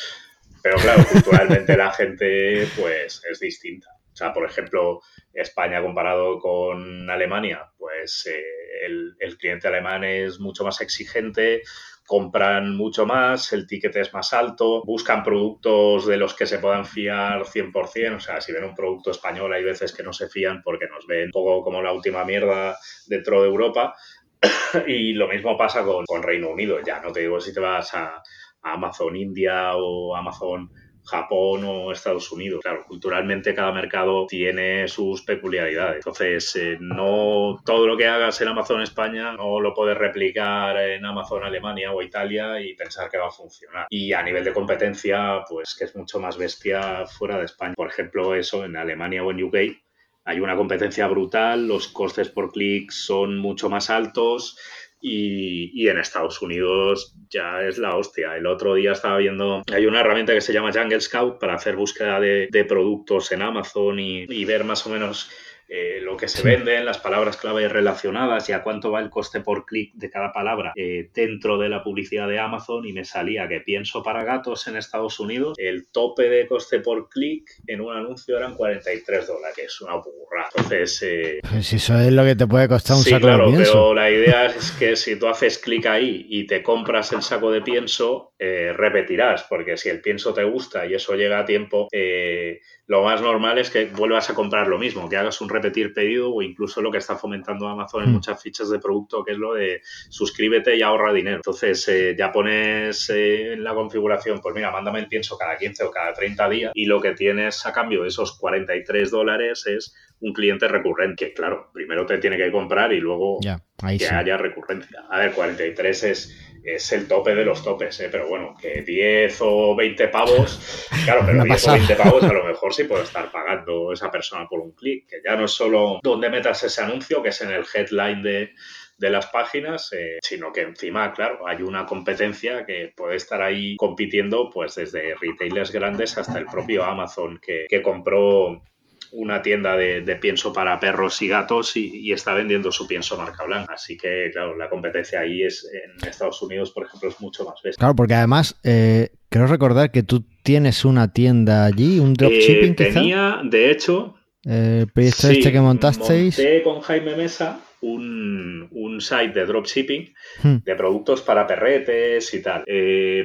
[SPEAKER 3] Pero claro, *laughs* culturalmente la gente pues es distinta. O sea, por ejemplo, España comparado con Alemania, pues eh, el, cliente alemán es mucho más exigente, compran mucho más, el ticket es más alto, buscan productos de los que se puedan fiar 100%, o sea, si ven un producto español hay veces que no se fían porque nos ven un poco como la última mierda dentro de Europa, *coughs* y lo mismo pasa con, Reino Unido. Ya no te digo si te vas a Amazon India o Amazon Japón o Estados Unidos. Claro, culturalmente cada mercado tiene sus peculiaridades. Entonces, eh, no todo lo que hagas en Amazon España no lo puedes replicar en Amazon Alemania o Italia y pensar que va a funcionar. Y a nivel de competencia, pues que es mucho más bestia fuera de España. Por ejemplo, eso en Alemania o en UK hay una competencia brutal, los costes por clic son mucho más altos y, en Estados Unidos ya es la hostia. El otro día estaba viendo, hay una herramienta que se llama Jungle Scout para hacer búsqueda de, productos en Amazon y, ver más o menos eh, lo que se vende, las palabras clave relacionadas y a cuánto va el coste por clic de cada palabra eh, dentro de la publicidad de Amazon y me salía que pienso para gatos en Estados Unidos, el tope de coste por clic en un anuncio eran 43 dólares, que es una burra. Entonces... Eh,
[SPEAKER 1] pues eso es lo que te puede costar un
[SPEAKER 3] sí,
[SPEAKER 1] saco
[SPEAKER 3] claro,
[SPEAKER 1] de pienso.
[SPEAKER 3] pero la idea es que si tú haces clic ahí y te compras el saco de pienso, repetirás, porque si el pienso te gusta y eso llega a tiempo, lo más normal es que vuelvas a comprar lo mismo, que hagas un repetir pedido o incluso lo que está fomentando Amazon en mm. muchas fichas de producto, que es lo de suscríbete y ahorra dinero. Entonces eh, ya pones eh, en la configuración, pues mira, mándame el pienso cada 15 o cada 30 días y lo que tienes a cambio de esos 43 dólares es un cliente recurrente, que claro, primero te tiene que comprar y luego que haya recurrencia. A ver, 43 es es el tope de los topes, ¿eh? pero bueno, que 10 o 20 pavos, *laughs* claro, pero 10 o 20 pavos a lo *laughs* mejor sí puede estar pagando esa persona por un clic, que ya no es solo donde metas ese anuncio, que es en el headline de, las páginas, eh, sino que encima, claro, hay una competencia que puede estar ahí compitiendo pues desde retailers grandes hasta el propio Amazon que, que compró una tienda de, pienso para perros y gatos y, está vendiendo su pienso marca blanca. Así que, claro, la competencia ahí es en Estados Unidos, por ejemplo, es mucho más bestia.
[SPEAKER 1] Claro, porque además, eh, quiero recordar que tú tienes una tienda allí, un dropshipping.
[SPEAKER 3] Eh, tenía, de hecho.
[SPEAKER 1] Eh, el proyecto este que montasteis.
[SPEAKER 3] Monté con Jaime Mesa un, un site de dropshipping hmm. de productos para perretes y tal,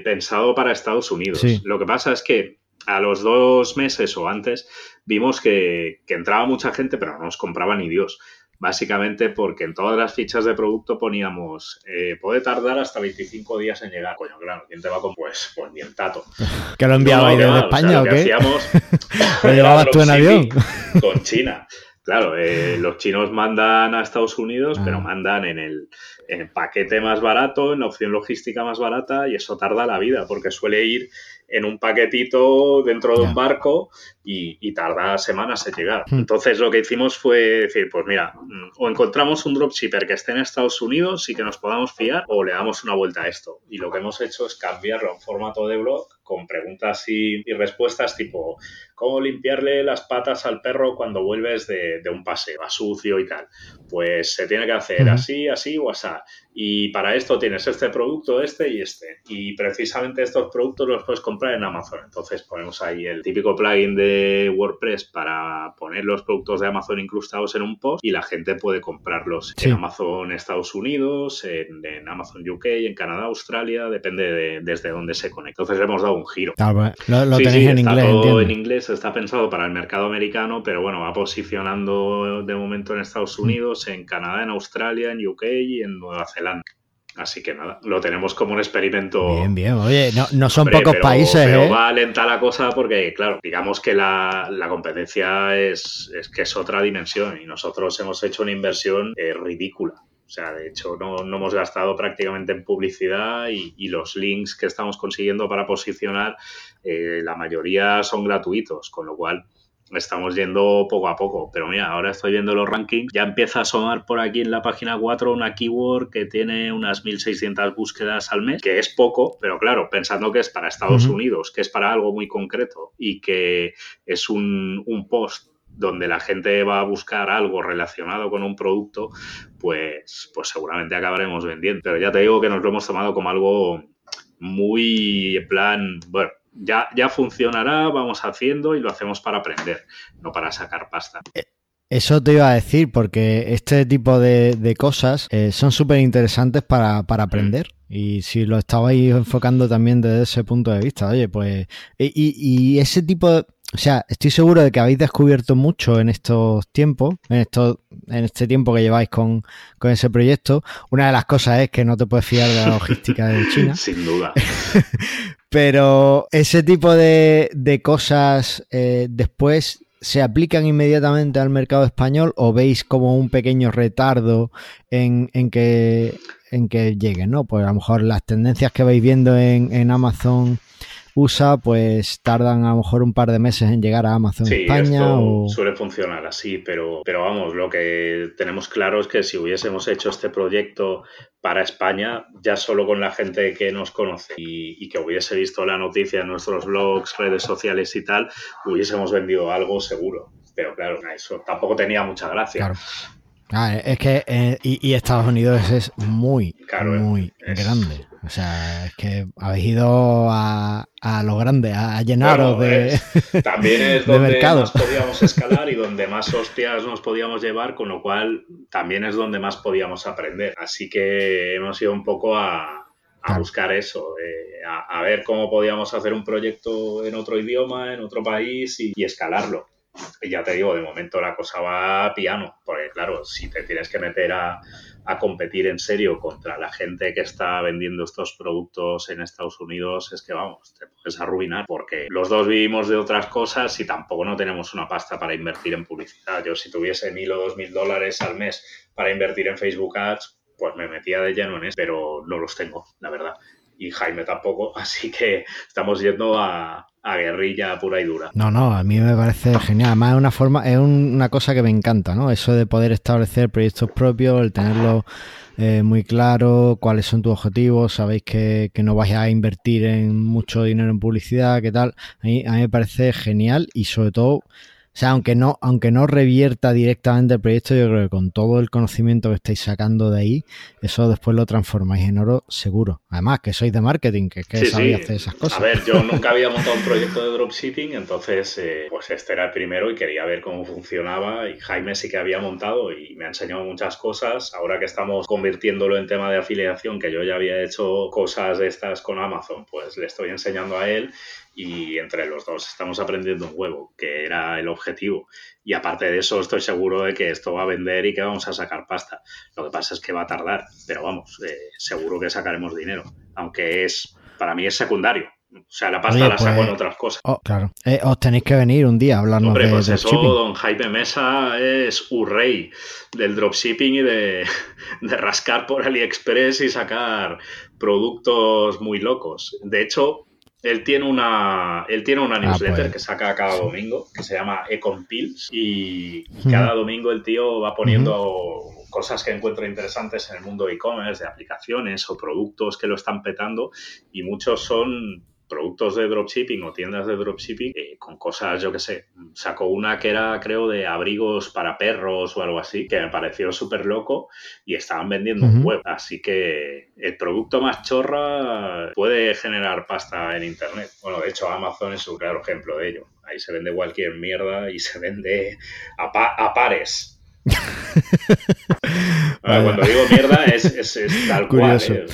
[SPEAKER 3] pensado para Estados Unidos. Lo que pasa es que a los dos meses o antes vimos que, entraba mucha gente, pero no nos compraba ni Dios. Básicamente porque en todas las fichas de producto poníamos, eh, puede tardar hasta 25 días en llegar. Coño, claro, ¿quién te va con? Pues, pues ni el tato. *laughs*
[SPEAKER 1] ¿Que lo enviaba ahí desde España o, qué?
[SPEAKER 3] hacíamos, *laughs*
[SPEAKER 1] ¿Lo llevabas tú en avión? *laughs*
[SPEAKER 3] Con China. Claro, eh, los chinos mandan a Estados Unidos, pero ah. mandan en el, en el, paquete más barato, en la opción logística más barata, y eso tarda la vida, porque suele ir en un paquetito dentro de un barco y, tarda semanas en llegar. Hmm. Entonces lo que hicimos fue decir, pues mira, o encontramos un dropshipper que esté en Estados Unidos y que nos podamos fiar, o le damos una vuelta a esto. Y lo que hemos hecho es cambiarlo un formato de blog con preguntas y, respuestas tipo, ¿cómo limpiarle las patas al perro cuando vuelves de, un paseo, a sucio y tal? Pues se tiene que hacer así, así o así. Y para esto tienes este producto, este y este. Y precisamente estos productos los puedes comprar en Amazon. Entonces ponemos ahí el típico plugin de WordPress para poner los productos de Amazon incrustados en un post y la gente puede comprarlos en Amazon Estados Unidos, en, Amazon UK, en Canadá, Australia, depende de desde dónde se conecta. Entonces le hemos dado un giro.
[SPEAKER 1] Ah, lo, tenéis en
[SPEAKER 3] está
[SPEAKER 1] inglés.
[SPEAKER 3] Todo en inglés, está pensado para el mercado americano, pero bueno, va posicionando de momento en Estados mm. Unidos, en Canadá, en Australia, en UK y en Nueva Zelanda Así que nada, lo tenemos como un experimento.
[SPEAKER 1] Bien, bien. Oye, no, son pocos países.
[SPEAKER 3] Pero
[SPEAKER 1] ¿eh?
[SPEAKER 3] va a alentar la cosa porque, claro, digamos que la, competencia es, que es otra dimensión y nosotros hemos hecho una inversión eh, ridícula. O sea, de hecho, no, hemos gastado prácticamente en publicidad y, los links que estamos consiguiendo para posicionar, eh, la mayoría son gratuitos, con lo cual estamos yendo poco a poco. Pero mira, ahora estoy viendo los rankings. Ya empieza a sonar por aquí en la página 4 una keyword que tiene unas 1.600 búsquedas al mes, que es poco, pero claro, pensando que es para Estados Unidos, que es para algo muy concreto y que es un, un post donde la gente va a buscar algo relacionado con un producto, pues, pues seguramente acabaremos vendiendo. Pero ya te digo que nos lo hemos tomado como algo muy en plan, bueno, ya, ya funcionará, vamos haciendo y lo hacemos para aprender, no para sacar pasta.
[SPEAKER 1] Eh, eso te iba a decir, porque este tipo de, cosas eh, son súper interesantes para, para aprender. Y si lo estabais enfocando también desde ese punto de vista, oye, pues. Y, y ese tipo de. O sea, estoy seguro de que habéis descubierto mucho en estos tiempos, en estos, en este tiempo que lleváis con, ese proyecto. Una de las cosas es que no te puedes fiar de la logística de China. *laughs*
[SPEAKER 3] Sin duda. *laughs*
[SPEAKER 1] Pero ese tipo de, de eh, después se aplican inmediatamente al mercado español o veis como un pequeño retardo en, en que en que lleguen, ¿no? Pues a lo mejor las tendencias que vais viendo en, en Amazon USA, pues tardan a lo mejor un par de meses en llegar a Amazon
[SPEAKER 3] sí,
[SPEAKER 1] España.
[SPEAKER 3] Esto suele funcionar así, pero, pero vamos, lo que tenemos claro es que si hubiésemos hecho este proyecto para España, ya solo con la gente que nos conoce y, que hubiese visto la noticia en nuestros blogs, redes sociales y tal, hubiésemos vendido algo seguro. Pero claro, eso tampoco tenía mucha gracia.
[SPEAKER 1] Claro. Ah, es que eh, y, Estados Unidos es muy, muy grande. O sea, es que habéis ido a, a lo grande, a llenaros de. *laughs*
[SPEAKER 3] también es donde más podíamos *laughs* escalar y donde más hostias nos podíamos llevar, con lo cual también es donde más podíamos aprender. Así que hemos ido un poco a, a buscar eso, eh, a, ver cómo podíamos hacer un proyecto en otro idioma, en otro país y escalarlo. Y ya te digo, de momento la cosa va a piano, porque claro, si te tienes que meter a, competir en serio contra la gente que está vendiendo estos productos en Estados Unidos, es que vamos, te puedes arruinar, porque los dos vivimos de otras cosas y tampoco no tenemos una pasta para invertir en publicidad. Yo si tuviese mil o dos mil dólares al mes para invertir en Facebook Ads, pues me metía de lleno en eso, pero no los tengo, la verdad y Jaime tampoco, *laughs* así que estamos yendo a, guerrilla pura y dura.
[SPEAKER 1] No, no, a mí me parece genial. Además es una forma, es una cosa que me encanta, ¿no? Eso de poder establecer proyectos propios, el tenerlo eh, muy claro, cuáles son tus objetivos, sabéis que, que, no vais a invertir en mucho dinero en publicidad, qué tal. A mí, a mí me parece genial y sobre todo o sea, aunque no, aunque no revierta directamente el proyecto, yo creo que con todo el conocimiento que estáis sacando de ahí, eso después lo transformáis en oro seguro. Además, que sois de marketing, que, que sabéis hacer esas cosas.
[SPEAKER 3] A ver, yo nunca había montado un proyecto de dropshipping, entonces, eh, pues este era el primero y quería ver cómo funcionaba. Y Jaime sí que había montado y me ha enseñado muchas cosas. Ahora que estamos convirtiéndolo en tema de afiliación, que yo ya había hecho cosas de estas con Amazon, pues le estoy enseñando a él y entre los dos estamos aprendiendo un huevo, que era el objetivo. Y aparte de eso, estoy seguro de que esto va a vender y que vamos a sacar pasta. Lo que pasa es que va a tardar, pero vamos, eh, seguro que sacaremos dinero, aunque es, para mí es secundario. O sea, la pasta la saco en pues, otras cosas.
[SPEAKER 1] Oh, claro. Eh, os tenéis que venir un día a hablarnos Hombre,
[SPEAKER 3] pues eso, don Jaime Mesa es un rey del dropshipping y de, *laughs* de rascar por AliExpress y sacar productos muy locos. De hecho, él tiene una, él tiene una ah, newsletter pues. que saca cada domingo que se llama Econ Pills y, cada domingo el tío va poniendo cosas que encuentra interesantes en el mundo e-commerce, de aplicaciones o productos que lo están petando y muchos son productos de dropshipping o tiendas de dropshipping eh, con cosas, yo que sé, sacó una que era creo de abrigos para perros o algo así, que me pareció súper loco y estaban vendiendo un web. Así que el producto más chorra puede generar pasta en Internet. Bueno, de hecho Amazon es un claro ejemplo de ello. Ahí se vende cualquier mierda y se vende a pares. *laughs* cuando digo mierda es, tal cual. ¿eh?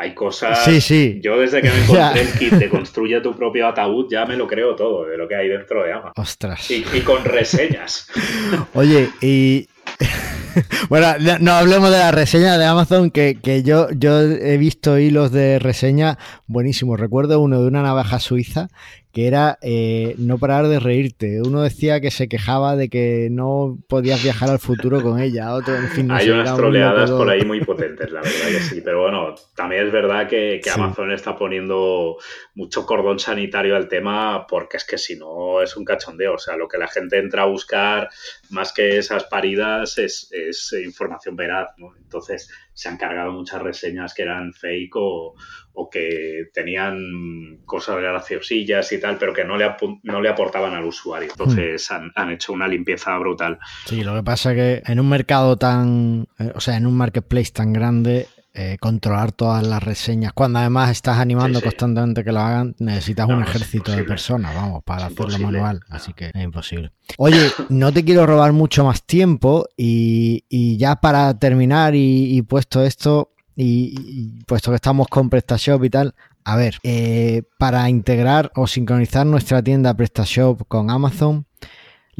[SPEAKER 3] Hay cosas.
[SPEAKER 1] Sí, sí.
[SPEAKER 3] Yo desde que me *laughs* encontré el kit de construye tu propio ataúd ya me lo creo todo de lo que hay dentro de Amazon.
[SPEAKER 1] Ostras.
[SPEAKER 3] Y, con reseñas. *laughs*
[SPEAKER 1] Oye, y. *laughs* bueno, no hablemos de la reseña de Amazon, que, que, yo, yo he visto hilos de reseña buenísimos. Recuerdo uno de una navaja suiza que era eh, no parar de reírte. Uno decía que se quejaba de que no podías viajar al futuro con ella. Otro, en fin,
[SPEAKER 3] Hay unas troleadas por ahí muy potentes, la verdad que sí. Pero bueno, también es verdad que, Amazon está poniendo mucho cordón sanitario al tema porque es que si no es un cachondeo. O sea, lo que la gente entra a buscar más que esas paridas es, es información veraz. ¿no? Entonces se han cargado muchas reseñas que eran fake o, o que tenían cosas graciosillas y tal, pero que no le, no le aportaban al usuario. Entonces hmm. han, hecho una limpieza brutal.
[SPEAKER 1] Sí, lo que pasa es que en un mercado tan, eh, o sea, en un marketplace tan grande, eh, controlar todas las reseñas. Cuando además estás animando constantemente que lo hagan, necesitas un ejército de personas, vamos, para hacerlo manual. Así que es imposible. Oye, no te quiero robar mucho más tiempo y, ya para terminar y, puesto esto, y, puesto que estamos con PrestaShop y tal, a ver, eh, para integrar o sincronizar nuestra tienda PrestaShop con Amazon,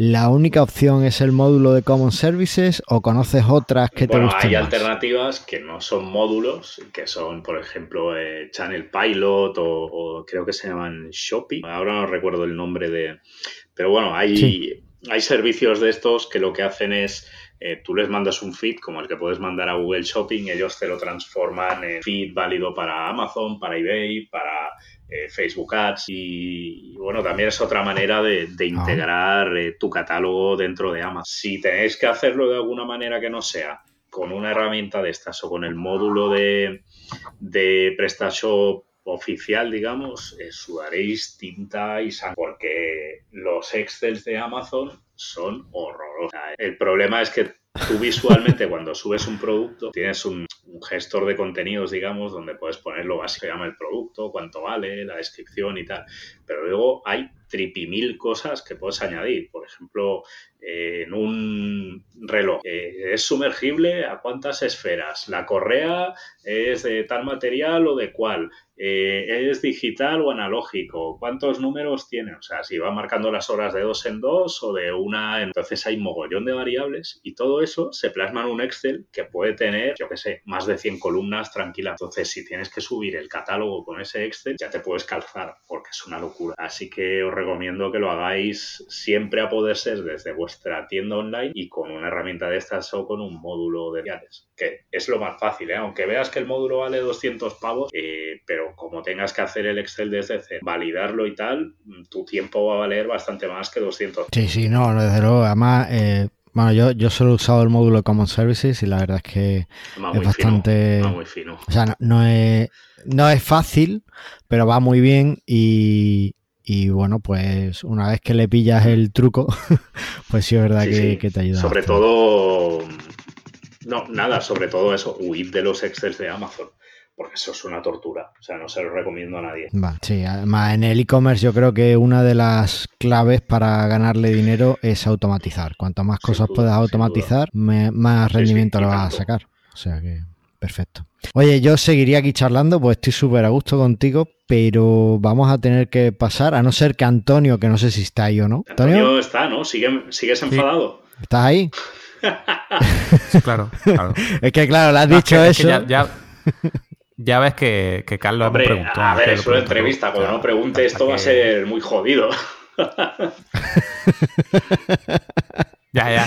[SPEAKER 1] ¿La única opción es el módulo de Common Services o conoces otras que te gusten
[SPEAKER 3] Hay alternativas que no son módulos, que son, por ejemplo, eh, Channel Pilot o, creo que se llaman Shopee. Ahora no recuerdo el nombre de... Pero bueno, hay, hay servicios de estos que lo que hacen es eh, tú les mandas un feed como el que puedes mandar a Google Shopping, ellos te lo transforman en feed válido para Amazon, para eBay, para eh, Facebook Ads y, bueno, también es otra manera de, ah. integrar eh, tu catálogo dentro de Amazon. Si tenéis que hacerlo de alguna manera que no sea con una herramienta de estas o con el módulo de, de PrestaShop oficial, digamos, sudaréis tinta y sangre porque los Excel de Amazon son horrorosos. El problema es que tú visualmente cuando subes un producto tienes un, gestor de contenidos, digamos, donde puedes poner lo básico, llama el producto, cuánto vale, la descripción y tal. Pero luego hay tripimil cosas que puedes añadir. Por ejemplo, en un reloj, eh, ¿es sumergible a cuántas esferas? ¿La correa es de tal material o de cuál? Eh, ¿Es digital o analógico? ¿Cuántos números tiene? O sea, si va marcando las horas de dos en dos o de una. Entonces hay mogollón de variables y todo eso se plasma en un Excel que puede tener, yo qué sé, más de 100 columnas tranquilas. Entonces, si tienes que subir el catálogo con ese Excel, ya te puedes calzar porque es una locura. Así que os recomiendo que lo hagáis siempre a poder ser desde vuestra tienda online y con una herramienta de estas o con un módulo de viales, que es lo más fácil, ¿eh? aunque veas que el módulo vale 200 pavos, eh, pero como tengas que hacer el Excel desde cero, validarlo y tal, tu tiempo va a valer bastante más que 200.
[SPEAKER 1] Sí, sí, no, desde luego. Además, eh, bueno, yo, yo solo he usado el módulo de Common Services y la verdad es que es bastante...
[SPEAKER 3] muy fino.
[SPEAKER 1] O sea, no, es, no es fácil, pero va muy bien y, bueno, pues una vez que le pillas el truco, *laughs* pues sí es verdad que, que, te ayuda.
[SPEAKER 3] Sobre todo, no, nada, sobre todo eso, huir de los Excel de Amazon porque eso es una tortura. O sea, no se lo recomiendo a nadie.
[SPEAKER 1] sí, además en el e-commerce yo creo que una de las claves para ganarle dinero es automatizar. Cuanto más cosas puedas automatizar, más rendimiento lo vas a sacar. O sea que, perfecto. Oye, yo seguiría aquí charlando, pues estoy súper a gusto contigo, pero vamos a tener que pasar, a no ser que Antonio, que no sé si está ahí o no.
[SPEAKER 3] Antonio, está, ¿no? ¿Sigues enfadado?
[SPEAKER 1] ¿Estás ahí?
[SPEAKER 2] claro, *laughs*
[SPEAKER 1] Es que claro, le has dicho eso.
[SPEAKER 2] ya, ya ves que, que Carlos
[SPEAKER 3] Hombre, preguntó. A ver, es una entrevista. Cuando no pregunte esto va a ser muy jodido. *laughs* *laughs*
[SPEAKER 2] ya, ya.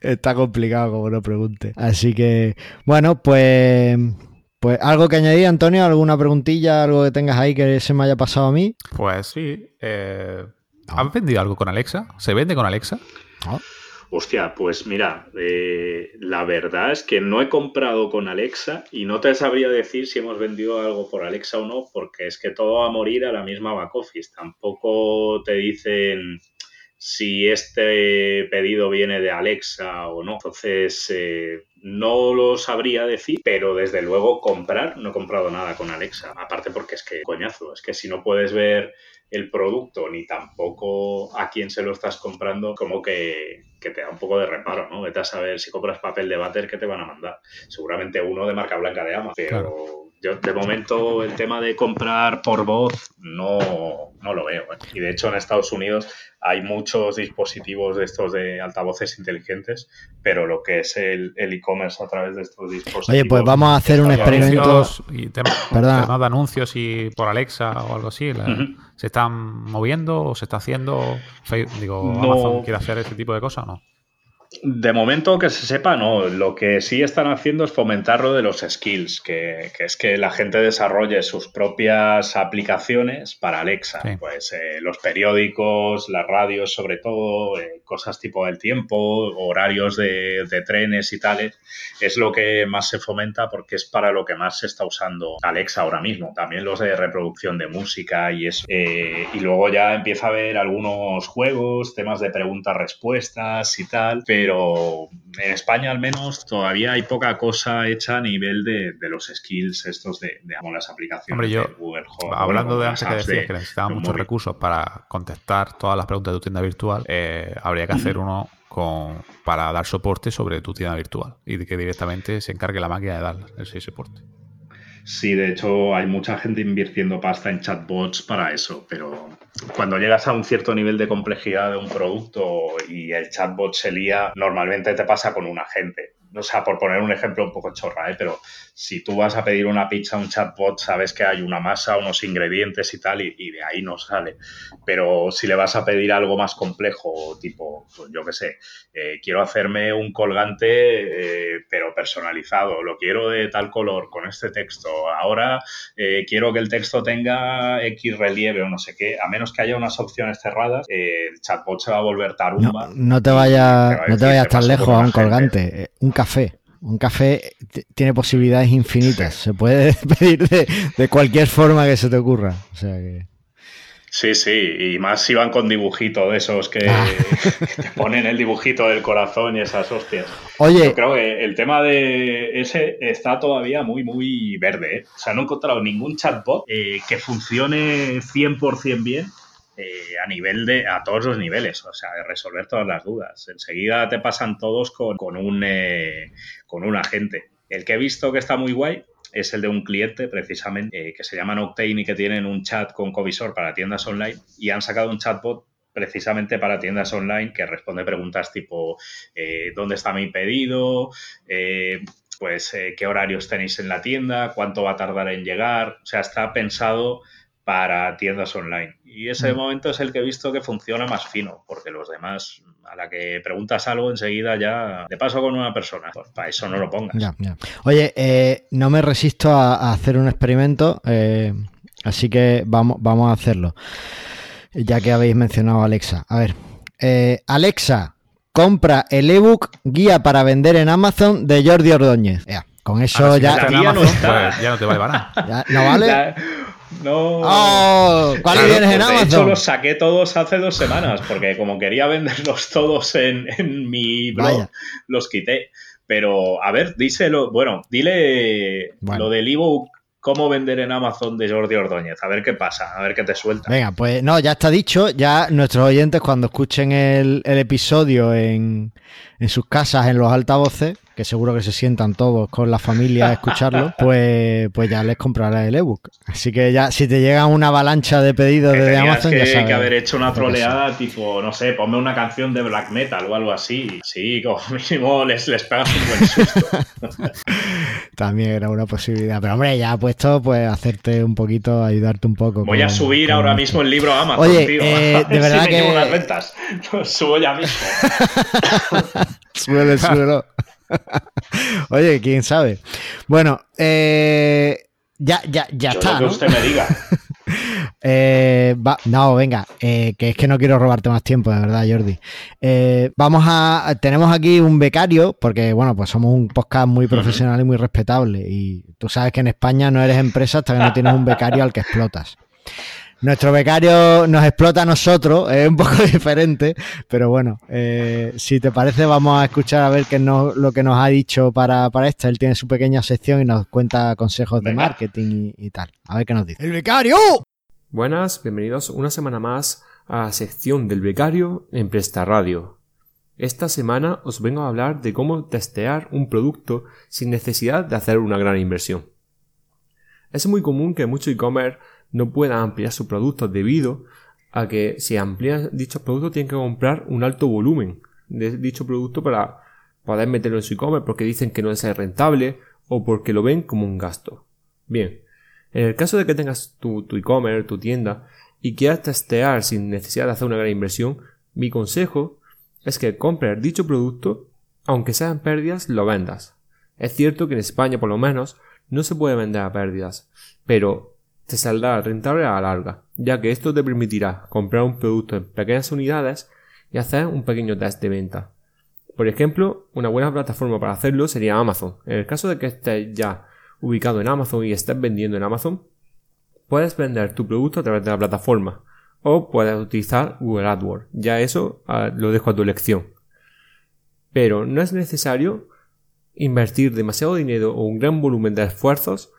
[SPEAKER 1] Está complicado como no pregunte. Así que, bueno, pues... Pues algo que añadir, Antonio, alguna preguntilla, algo que tengas ahí que se me haya pasado a mí.
[SPEAKER 2] Pues sí. Eh, ¿Has vendido algo con Alexa? ¿Se vende con Alexa?
[SPEAKER 3] No. Hostia, pues mira, eh, la verdad es que no he comprado con Alexa y no te sabría decir si hemos vendido algo por Alexa o no, porque es que todo va a morir a la misma back office. Tampoco te dicen si este pedido viene de Alexa o no. Entonces, eh, no lo sabría decir, pero desde luego comprar, no he comprado nada con Alexa. Aparte porque es que, coñazo, es que si no puedes ver el producto ni tampoco a quién se lo estás comprando, como que, te da un poco de reparo, ¿no? Vete a saber si compras papel de váter que te van a mandar. Seguramente uno de marca blanca de Amazon, pero yo de momento el tema de comprar por voz no, no lo veo. ¿eh? Y de hecho en Estados Unidos hay muchos dispositivos de estos de altavoces inteligentes, pero lo que es el e-commerce a través de estos dispositivos.
[SPEAKER 1] Oye, pues vamos a hacer un experimento.
[SPEAKER 2] Y *coughs* tema, de anuncios y por Alexa o algo así. ¿Se están moviendo o se está haciendo? Digo, Amazon quiere hacer ese tipo de cosas o no?
[SPEAKER 3] De momento que se sepa, no. Lo que sí están haciendo es fomentar lo de los skills, que, es que la gente desarrolle sus propias aplicaciones para Alexa. Pues eh, los periódicos, las radios sobre todo, eh, cosas tipo del tiempo, horarios de, trenes y tales, es lo que más se fomenta porque es para lo que más se está usando Alexa ahora mismo. También los de reproducción de música y eso. Eh, y luego ya empieza a haber algunos juegos, temas de preguntas-respuestas y tal pero en España al menos todavía hay poca cosa hecha a nivel de, los skills estos de, las aplicaciones
[SPEAKER 2] de Google Home. Hablando de antes que decías que necesitaba muchos recursos para contestar todas las preguntas de tu tienda virtual, eh, habría que hacer uno con, para dar soporte sobre tu tienda virtual y que directamente se encargue la máquina de dar ese soporte.
[SPEAKER 3] Sí, de hecho hay mucha gente invirtiendo pasta en chatbots para eso, pero cuando llegas a un cierto nivel de complejidad de un producto y el chatbot se lía, normalmente te pasa con un agente o sea, por poner un ejemplo un poco chorra, ¿eh? pero si tú vas a pedir una pizza a un chatbot, sabes que hay una masa, unos ingredientes y tal, y, de ahí no sale. Pero si le vas a pedir algo más complejo, tipo, pues yo qué sé, eh, quiero hacerme un colgante, eh, pero personalizado, lo quiero de tal color, con este texto, ahora eh, quiero que el texto tenga X relieve o no sé qué, a menos que haya unas opciones cerradas, el chatbot se va a volver tarumba.
[SPEAKER 1] No, te vayas no te vayas tan lejos a un colgante. Un café. Un café tiene posibilidades infinitas. Se puede *laughs* pedir de, cualquier forma que se te ocurra. O sea que...
[SPEAKER 3] Sí, sí, y más si van con dibujito de esos que, ah. *laughs* te ponen el dibujito del corazón y esas hostias.
[SPEAKER 1] Oye.
[SPEAKER 3] Yo creo que el tema de ese está todavía muy, muy verde. ¿eh? O sea, no he encontrado ningún chatbot eh, que funcione 100% bien eh, a nivel de, a todos los niveles, o sea, de resolver todas las dudas. Enseguida te pasan todos con, un, eh, con un agente. El que he visto que está muy guay es el de un cliente, precisamente, eh, que se llama Octane y que tienen un chat con Covisor para tiendas online y han sacado un chatbot precisamente para tiendas online que responde preguntas tipo ¿dónde está mi pedido? pues qué horarios tenéis en la tienda, cuánto va a tardar en llegar. O sea, está pensado para tiendas online. Y ese mm. momento es el que he visto que funciona más fino, porque los demás, a la que preguntas algo, enseguida ya te paso con una persona. Pues para eso no lo pongas.
[SPEAKER 1] Oye, eh, no me resisto a, hacer un experimento, eh, así que vamos, vamos a hacerlo. Ya que habéis mencionado a Alexa. A ver, eh, Alexa, compra el ebook Guía para vender en Amazon de Jordi Ordóñez. con eso ya,
[SPEAKER 2] no pues ya no te vale
[SPEAKER 1] nada. ¿No vale? *laughs*
[SPEAKER 3] No.
[SPEAKER 1] Oh, ¿Cuáles tienes en Amazon?
[SPEAKER 3] De hecho, los saqué todos hace dos semanas, porque como quería venderlos *laughs* todos en, mi blog, los quité. Pero, a ver, díselo. Bueno, dile lo del ebook cómo vender en Amazon de Jordi Ordóñez. A ver qué pasa, a ver qué te suelta.
[SPEAKER 1] Venga, pues no, ya está dicho. Ya nuestros oyentes, cuando escuchen el, episodio en, en sus casas, en los altavoces, que seguro que se sientan todos con la familia a escucharlo, *laughs* pues, pues ya les comprará el ebook. Así que ya, si te llega una avalancha de pedidos de Amazon,
[SPEAKER 3] que,
[SPEAKER 1] ya sabes.
[SPEAKER 3] que haber hecho una troleada tipo, no sé, ponme una canción de black metal o algo así. Sí, como *laughs* mínimo les, les pegas un buen susto. *laughs*
[SPEAKER 1] También era una posibilidad. Pero hombre, ya ha puesto, pues hacerte un poquito, ayudarte un poco.
[SPEAKER 3] Voy a subir ahora mismo el libro a Amazon,
[SPEAKER 1] Oye, tío. Eh, de verdad que.
[SPEAKER 3] Me unas ventas. subo ya mismo.
[SPEAKER 1] Suele, suelo. *laughs* Oye, quién sabe. Bueno, eh, ya, ya, ya está.
[SPEAKER 3] Lo que usted me diga. *laughs*
[SPEAKER 1] Eh, no, venga, eh, que es que no quiero robarte más tiempo, de verdad, Jordi. vamos a. Tenemos aquí un becario, porque, bueno, pues somos un podcast muy profesional y muy respetable. Y tú sabes que en España no eres empresa hasta que no tienes un becario al que explotas. Nuestro becario nos explota a nosotros, es un poco *laughs* diferente, pero bueno, eh, si te parece vamos a escuchar a ver qué no, lo que nos ha dicho para, para esta. Él tiene su pequeña sección y nos cuenta consejos de marketing y, tal. A ver qué nos dice.
[SPEAKER 4] ¡El becario! Buenas, bienvenidos una semana más a la sección del becario en Presta Radio. Esta semana os vengo a hablar de cómo testear un producto sin necesidad de hacer una gran inversión. Es muy común que muchos e-commerce no pueda ampliar sus productos debido a que si amplía dichos productos tienen que comprar un alto volumen de dicho producto para poder meterlo en su e-commerce porque dicen que no es rentable o porque lo ven como un gasto. Bien, en el caso de que tengas tu, e-commerce, tu tienda y quieras testear sin necesidad de hacer una gran inversión, mi consejo es que compres dicho producto, aunque sean pérdidas, lo vendas. Es cierto que en España por lo menos no se puede vender a pérdidas, pero te saldrá rentable a la larga, ya que esto te permitirá comprar un producto en pequeñas unidades y hacer un pequeño test de venta. Por ejemplo, una buena plataforma para hacerlo sería Amazon. En el caso de que estés ya ubicado en Amazon y estés vendiendo en Amazon, puedes vender tu producto a través de la plataforma o puedes utilizar Google AdWords. Ya eso ah, lo dejo a tu elección. pero no es necesario invertir demasiado dinero o un gran volumen de esfuerzos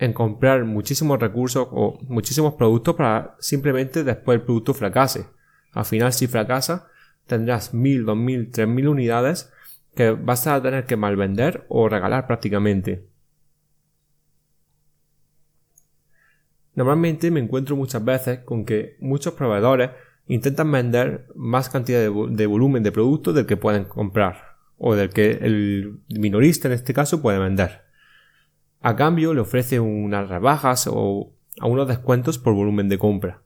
[SPEAKER 4] en comprar muchísimos recursos o muchísimos productos para simplemente después el producto fracase. Al final, si fracasa, tendrás mil, dos mil, tres mil unidades que vas a tener que malvender o regalar prácticamente. Normalmente me encuentro muchas veces con que muchos proveedores intentan vender más cantidad de, de, volumen de producto del que pueden comprar o del que el minorista en este caso puede vender. A cambio le ofrece unas rebajas o a unos descuentos por volumen de compra.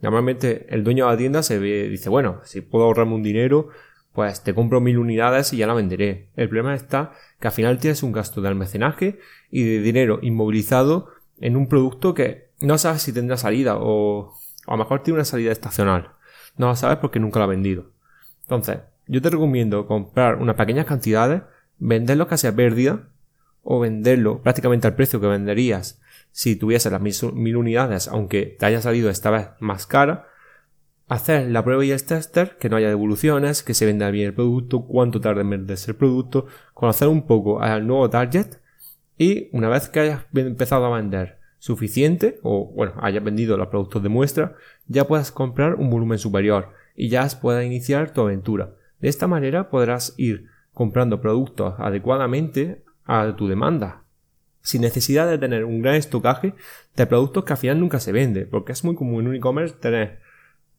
[SPEAKER 4] Normalmente el dueño de la tienda se ve, dice, bueno, si puedo ahorrarme un dinero, pues te compro mil unidades y ya la venderé. El problema está que al final tienes un gasto de almacenaje y de dinero inmovilizado en un producto que no sabes si tendrá salida o, a lo mejor tiene una salida estacional. No lo sabes porque nunca lo ha vendido. Entonces, yo te recomiendo comprar unas pequeñas cantidades, venderlo casi a pérdida o venderlo prácticamente al precio que venderías si tuvieses las mil unidades, aunque te haya salido esta vez más cara, hacer la prueba y el tester, que no haya devoluciones, que se venda bien el producto, cuánto tarda en venderse el producto, conocer un poco al nuevo target y una vez que hayas empezado a vender suficiente o bueno, hayas vendido los productos de muestra, ya puedas comprar un volumen superior y ya puedas iniciar tu aventura. De esta manera podrás ir comprando productos adecuadamente a tu demanda, sin necesidad de tener un gran estocaje de productos que al final nunca se vende, porque es muy común en un e-commerce tener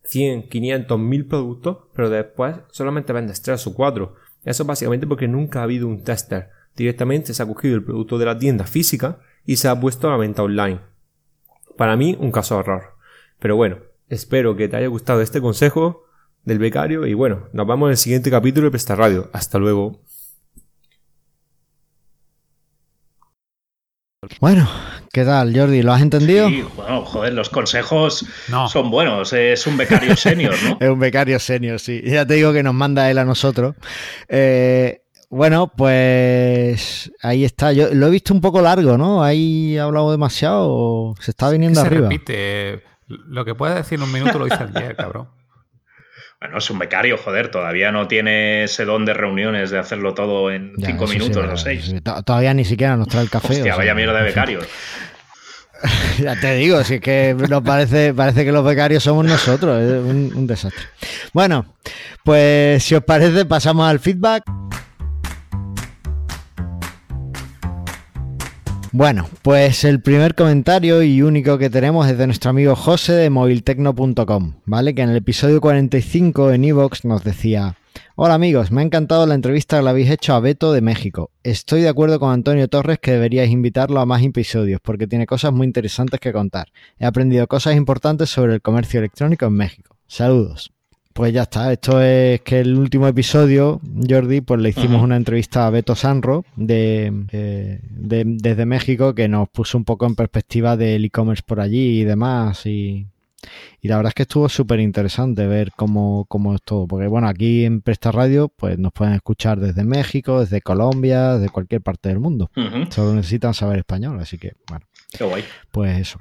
[SPEAKER 4] 100, 500, 1000 productos, pero después solamente vendes 3 o 4. Eso es básicamente porque nunca ha habido un tester. Directamente se ha cogido el producto de la tienda física y se ha puesto a la venta online. Para mí, un caso de error. Pero bueno, espero que te haya gustado este consejo del becario y bueno, nos vemos en el siguiente capítulo de Presta Radio. Hasta luego.
[SPEAKER 1] Bueno, ¿qué tal, Jordi? ¿Lo has entendido?
[SPEAKER 3] Sí, bueno, joder, los consejos son buenos. Es un becario *laughs* senior, ¿no?
[SPEAKER 1] es un becario senior, sí. Ya te digo que nos manda él a nosotros. Eh, bueno, pues ahí está. Yo lo he visto un poco largo, ¿no? Ahí ha hablado demasiado. Se está viniendo
[SPEAKER 2] se
[SPEAKER 1] arriba.
[SPEAKER 2] repite. Lo que puedes decir en un minuto lo dice el *laughs* día, cabrón.
[SPEAKER 3] Bueno, es un becario, joder, todavía no tiene ese don de reuniones de hacerlo todo en cinco minutos o seis.
[SPEAKER 1] todavía ni siquiera nos trae el café.
[SPEAKER 3] Hostia, vaya mierda de becarios. *laughs*
[SPEAKER 1] ya te digo, si es que nos parece, parece que los becarios somos nosotros, es un desastre. Bueno, pues si os parece, pasamos al feedback. Bueno, pues el primer comentario y único que tenemos es de nuestro amigo José de moviltecno.com, ¿vale? Que en el episodio 45 en Evox nos decía, Hola amigos, me ha encantado la entrevista que le habéis hecho a Beto de México. Estoy de acuerdo con Antonio Torres que deberíais invitarlo a más episodios porque tiene cosas muy interesantes que contar. He aprendido cosas importantes sobre el comercio electrónico en México. Saludos. Pues ya está, esto es que el último episodio, Jordi, pues le hicimos una entrevista a Beto Sanro de, eh, de, desde México que nos puso un poco en perspectiva del e-commerce por allí y demás. Y, y la verdad es que estuvo súper interesante ver cómo, cómo es todo. Porque bueno, aquí en Presta Radio pues nos pueden escuchar desde México, desde Colombia, desde cualquier parte del mundo. Solo necesitan saber español, así que bueno.
[SPEAKER 3] Qué guay.
[SPEAKER 1] Pues eso.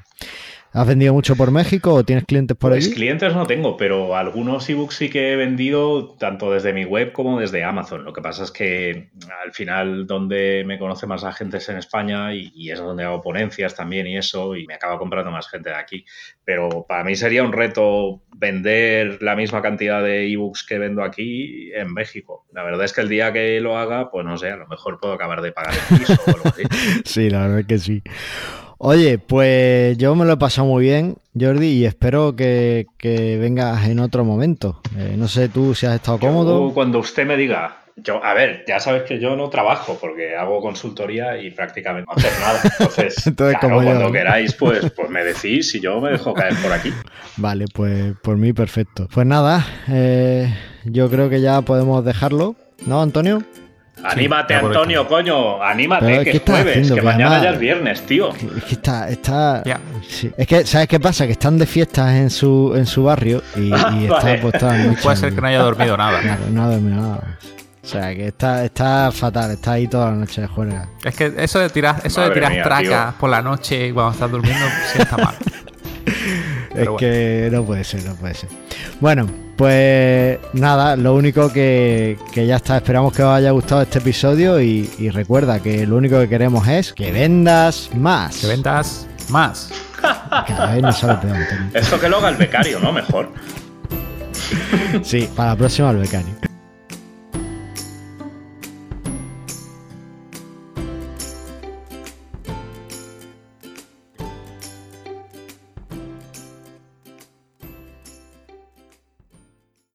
[SPEAKER 1] ¿Has vendido mucho por México o tienes clientes por
[SPEAKER 3] pues
[SPEAKER 1] allí?
[SPEAKER 3] clientes no tengo, pero algunos ebooks sí que he vendido tanto desde mi web como desde Amazon. Lo que pasa es que al final donde me conoce más la gente es en España y, es donde hago ponencias también y eso y me acaba comprando más gente de aquí. Pero para mí sería un reto vender la misma cantidad de ebooks que vendo aquí en México. La verdad es que el día que lo haga, pues no sé, a lo mejor puedo acabar de pagar el piso o algo así. *laughs*
[SPEAKER 1] sí, la verdad es que sí. Oye, pues yo me lo he pasado muy bien, Jordi, y espero que, vengas en otro momento. Eh, no sé tú si has estado cómodo.
[SPEAKER 3] cuando usted me diga, yo, a ver, ya sabes que yo no trabajo porque hago consultoría y prácticamente no hacer nada. Entonces, *laughs* cuando queráis, pues, pues me decís y yo me dejo caer por aquí. *laughs*
[SPEAKER 1] Vale, pues por mí perfecto. Pues nada, eh, yo creo que ya podemos dejarlo, ¿no, Antonio?
[SPEAKER 3] Anímate, Antonio, coño. Anímate, que es jueves, que, mañana ya es viernes, tío.
[SPEAKER 1] Es que está. está Es que, ¿sabes qué pasa? Que están de fiestas en su, en su barrio y, *laughs* está pues *laughs*
[SPEAKER 2] Puede ser que no haya dormido nada. *laughs*
[SPEAKER 1] no ha dormido nada. O sea, que está, está fatal, está ahí toda la noche de juerga.
[SPEAKER 2] Es que eso de tirar, eso de tirar tracas por la noche cuando estás durmiendo sí está mal.
[SPEAKER 1] es que no puede ser, no puede ser. Bueno, Pues nada, lo único que, ya está. Esperamos que os haya gustado este episodio y, recuerda que lo único que queremos es que vendas más.
[SPEAKER 2] Que vendas más.
[SPEAKER 3] Cada vez nos sale peor. Esto que lo haga el becario, ¿no? Mejor.
[SPEAKER 1] Sí, para la próxima el becario.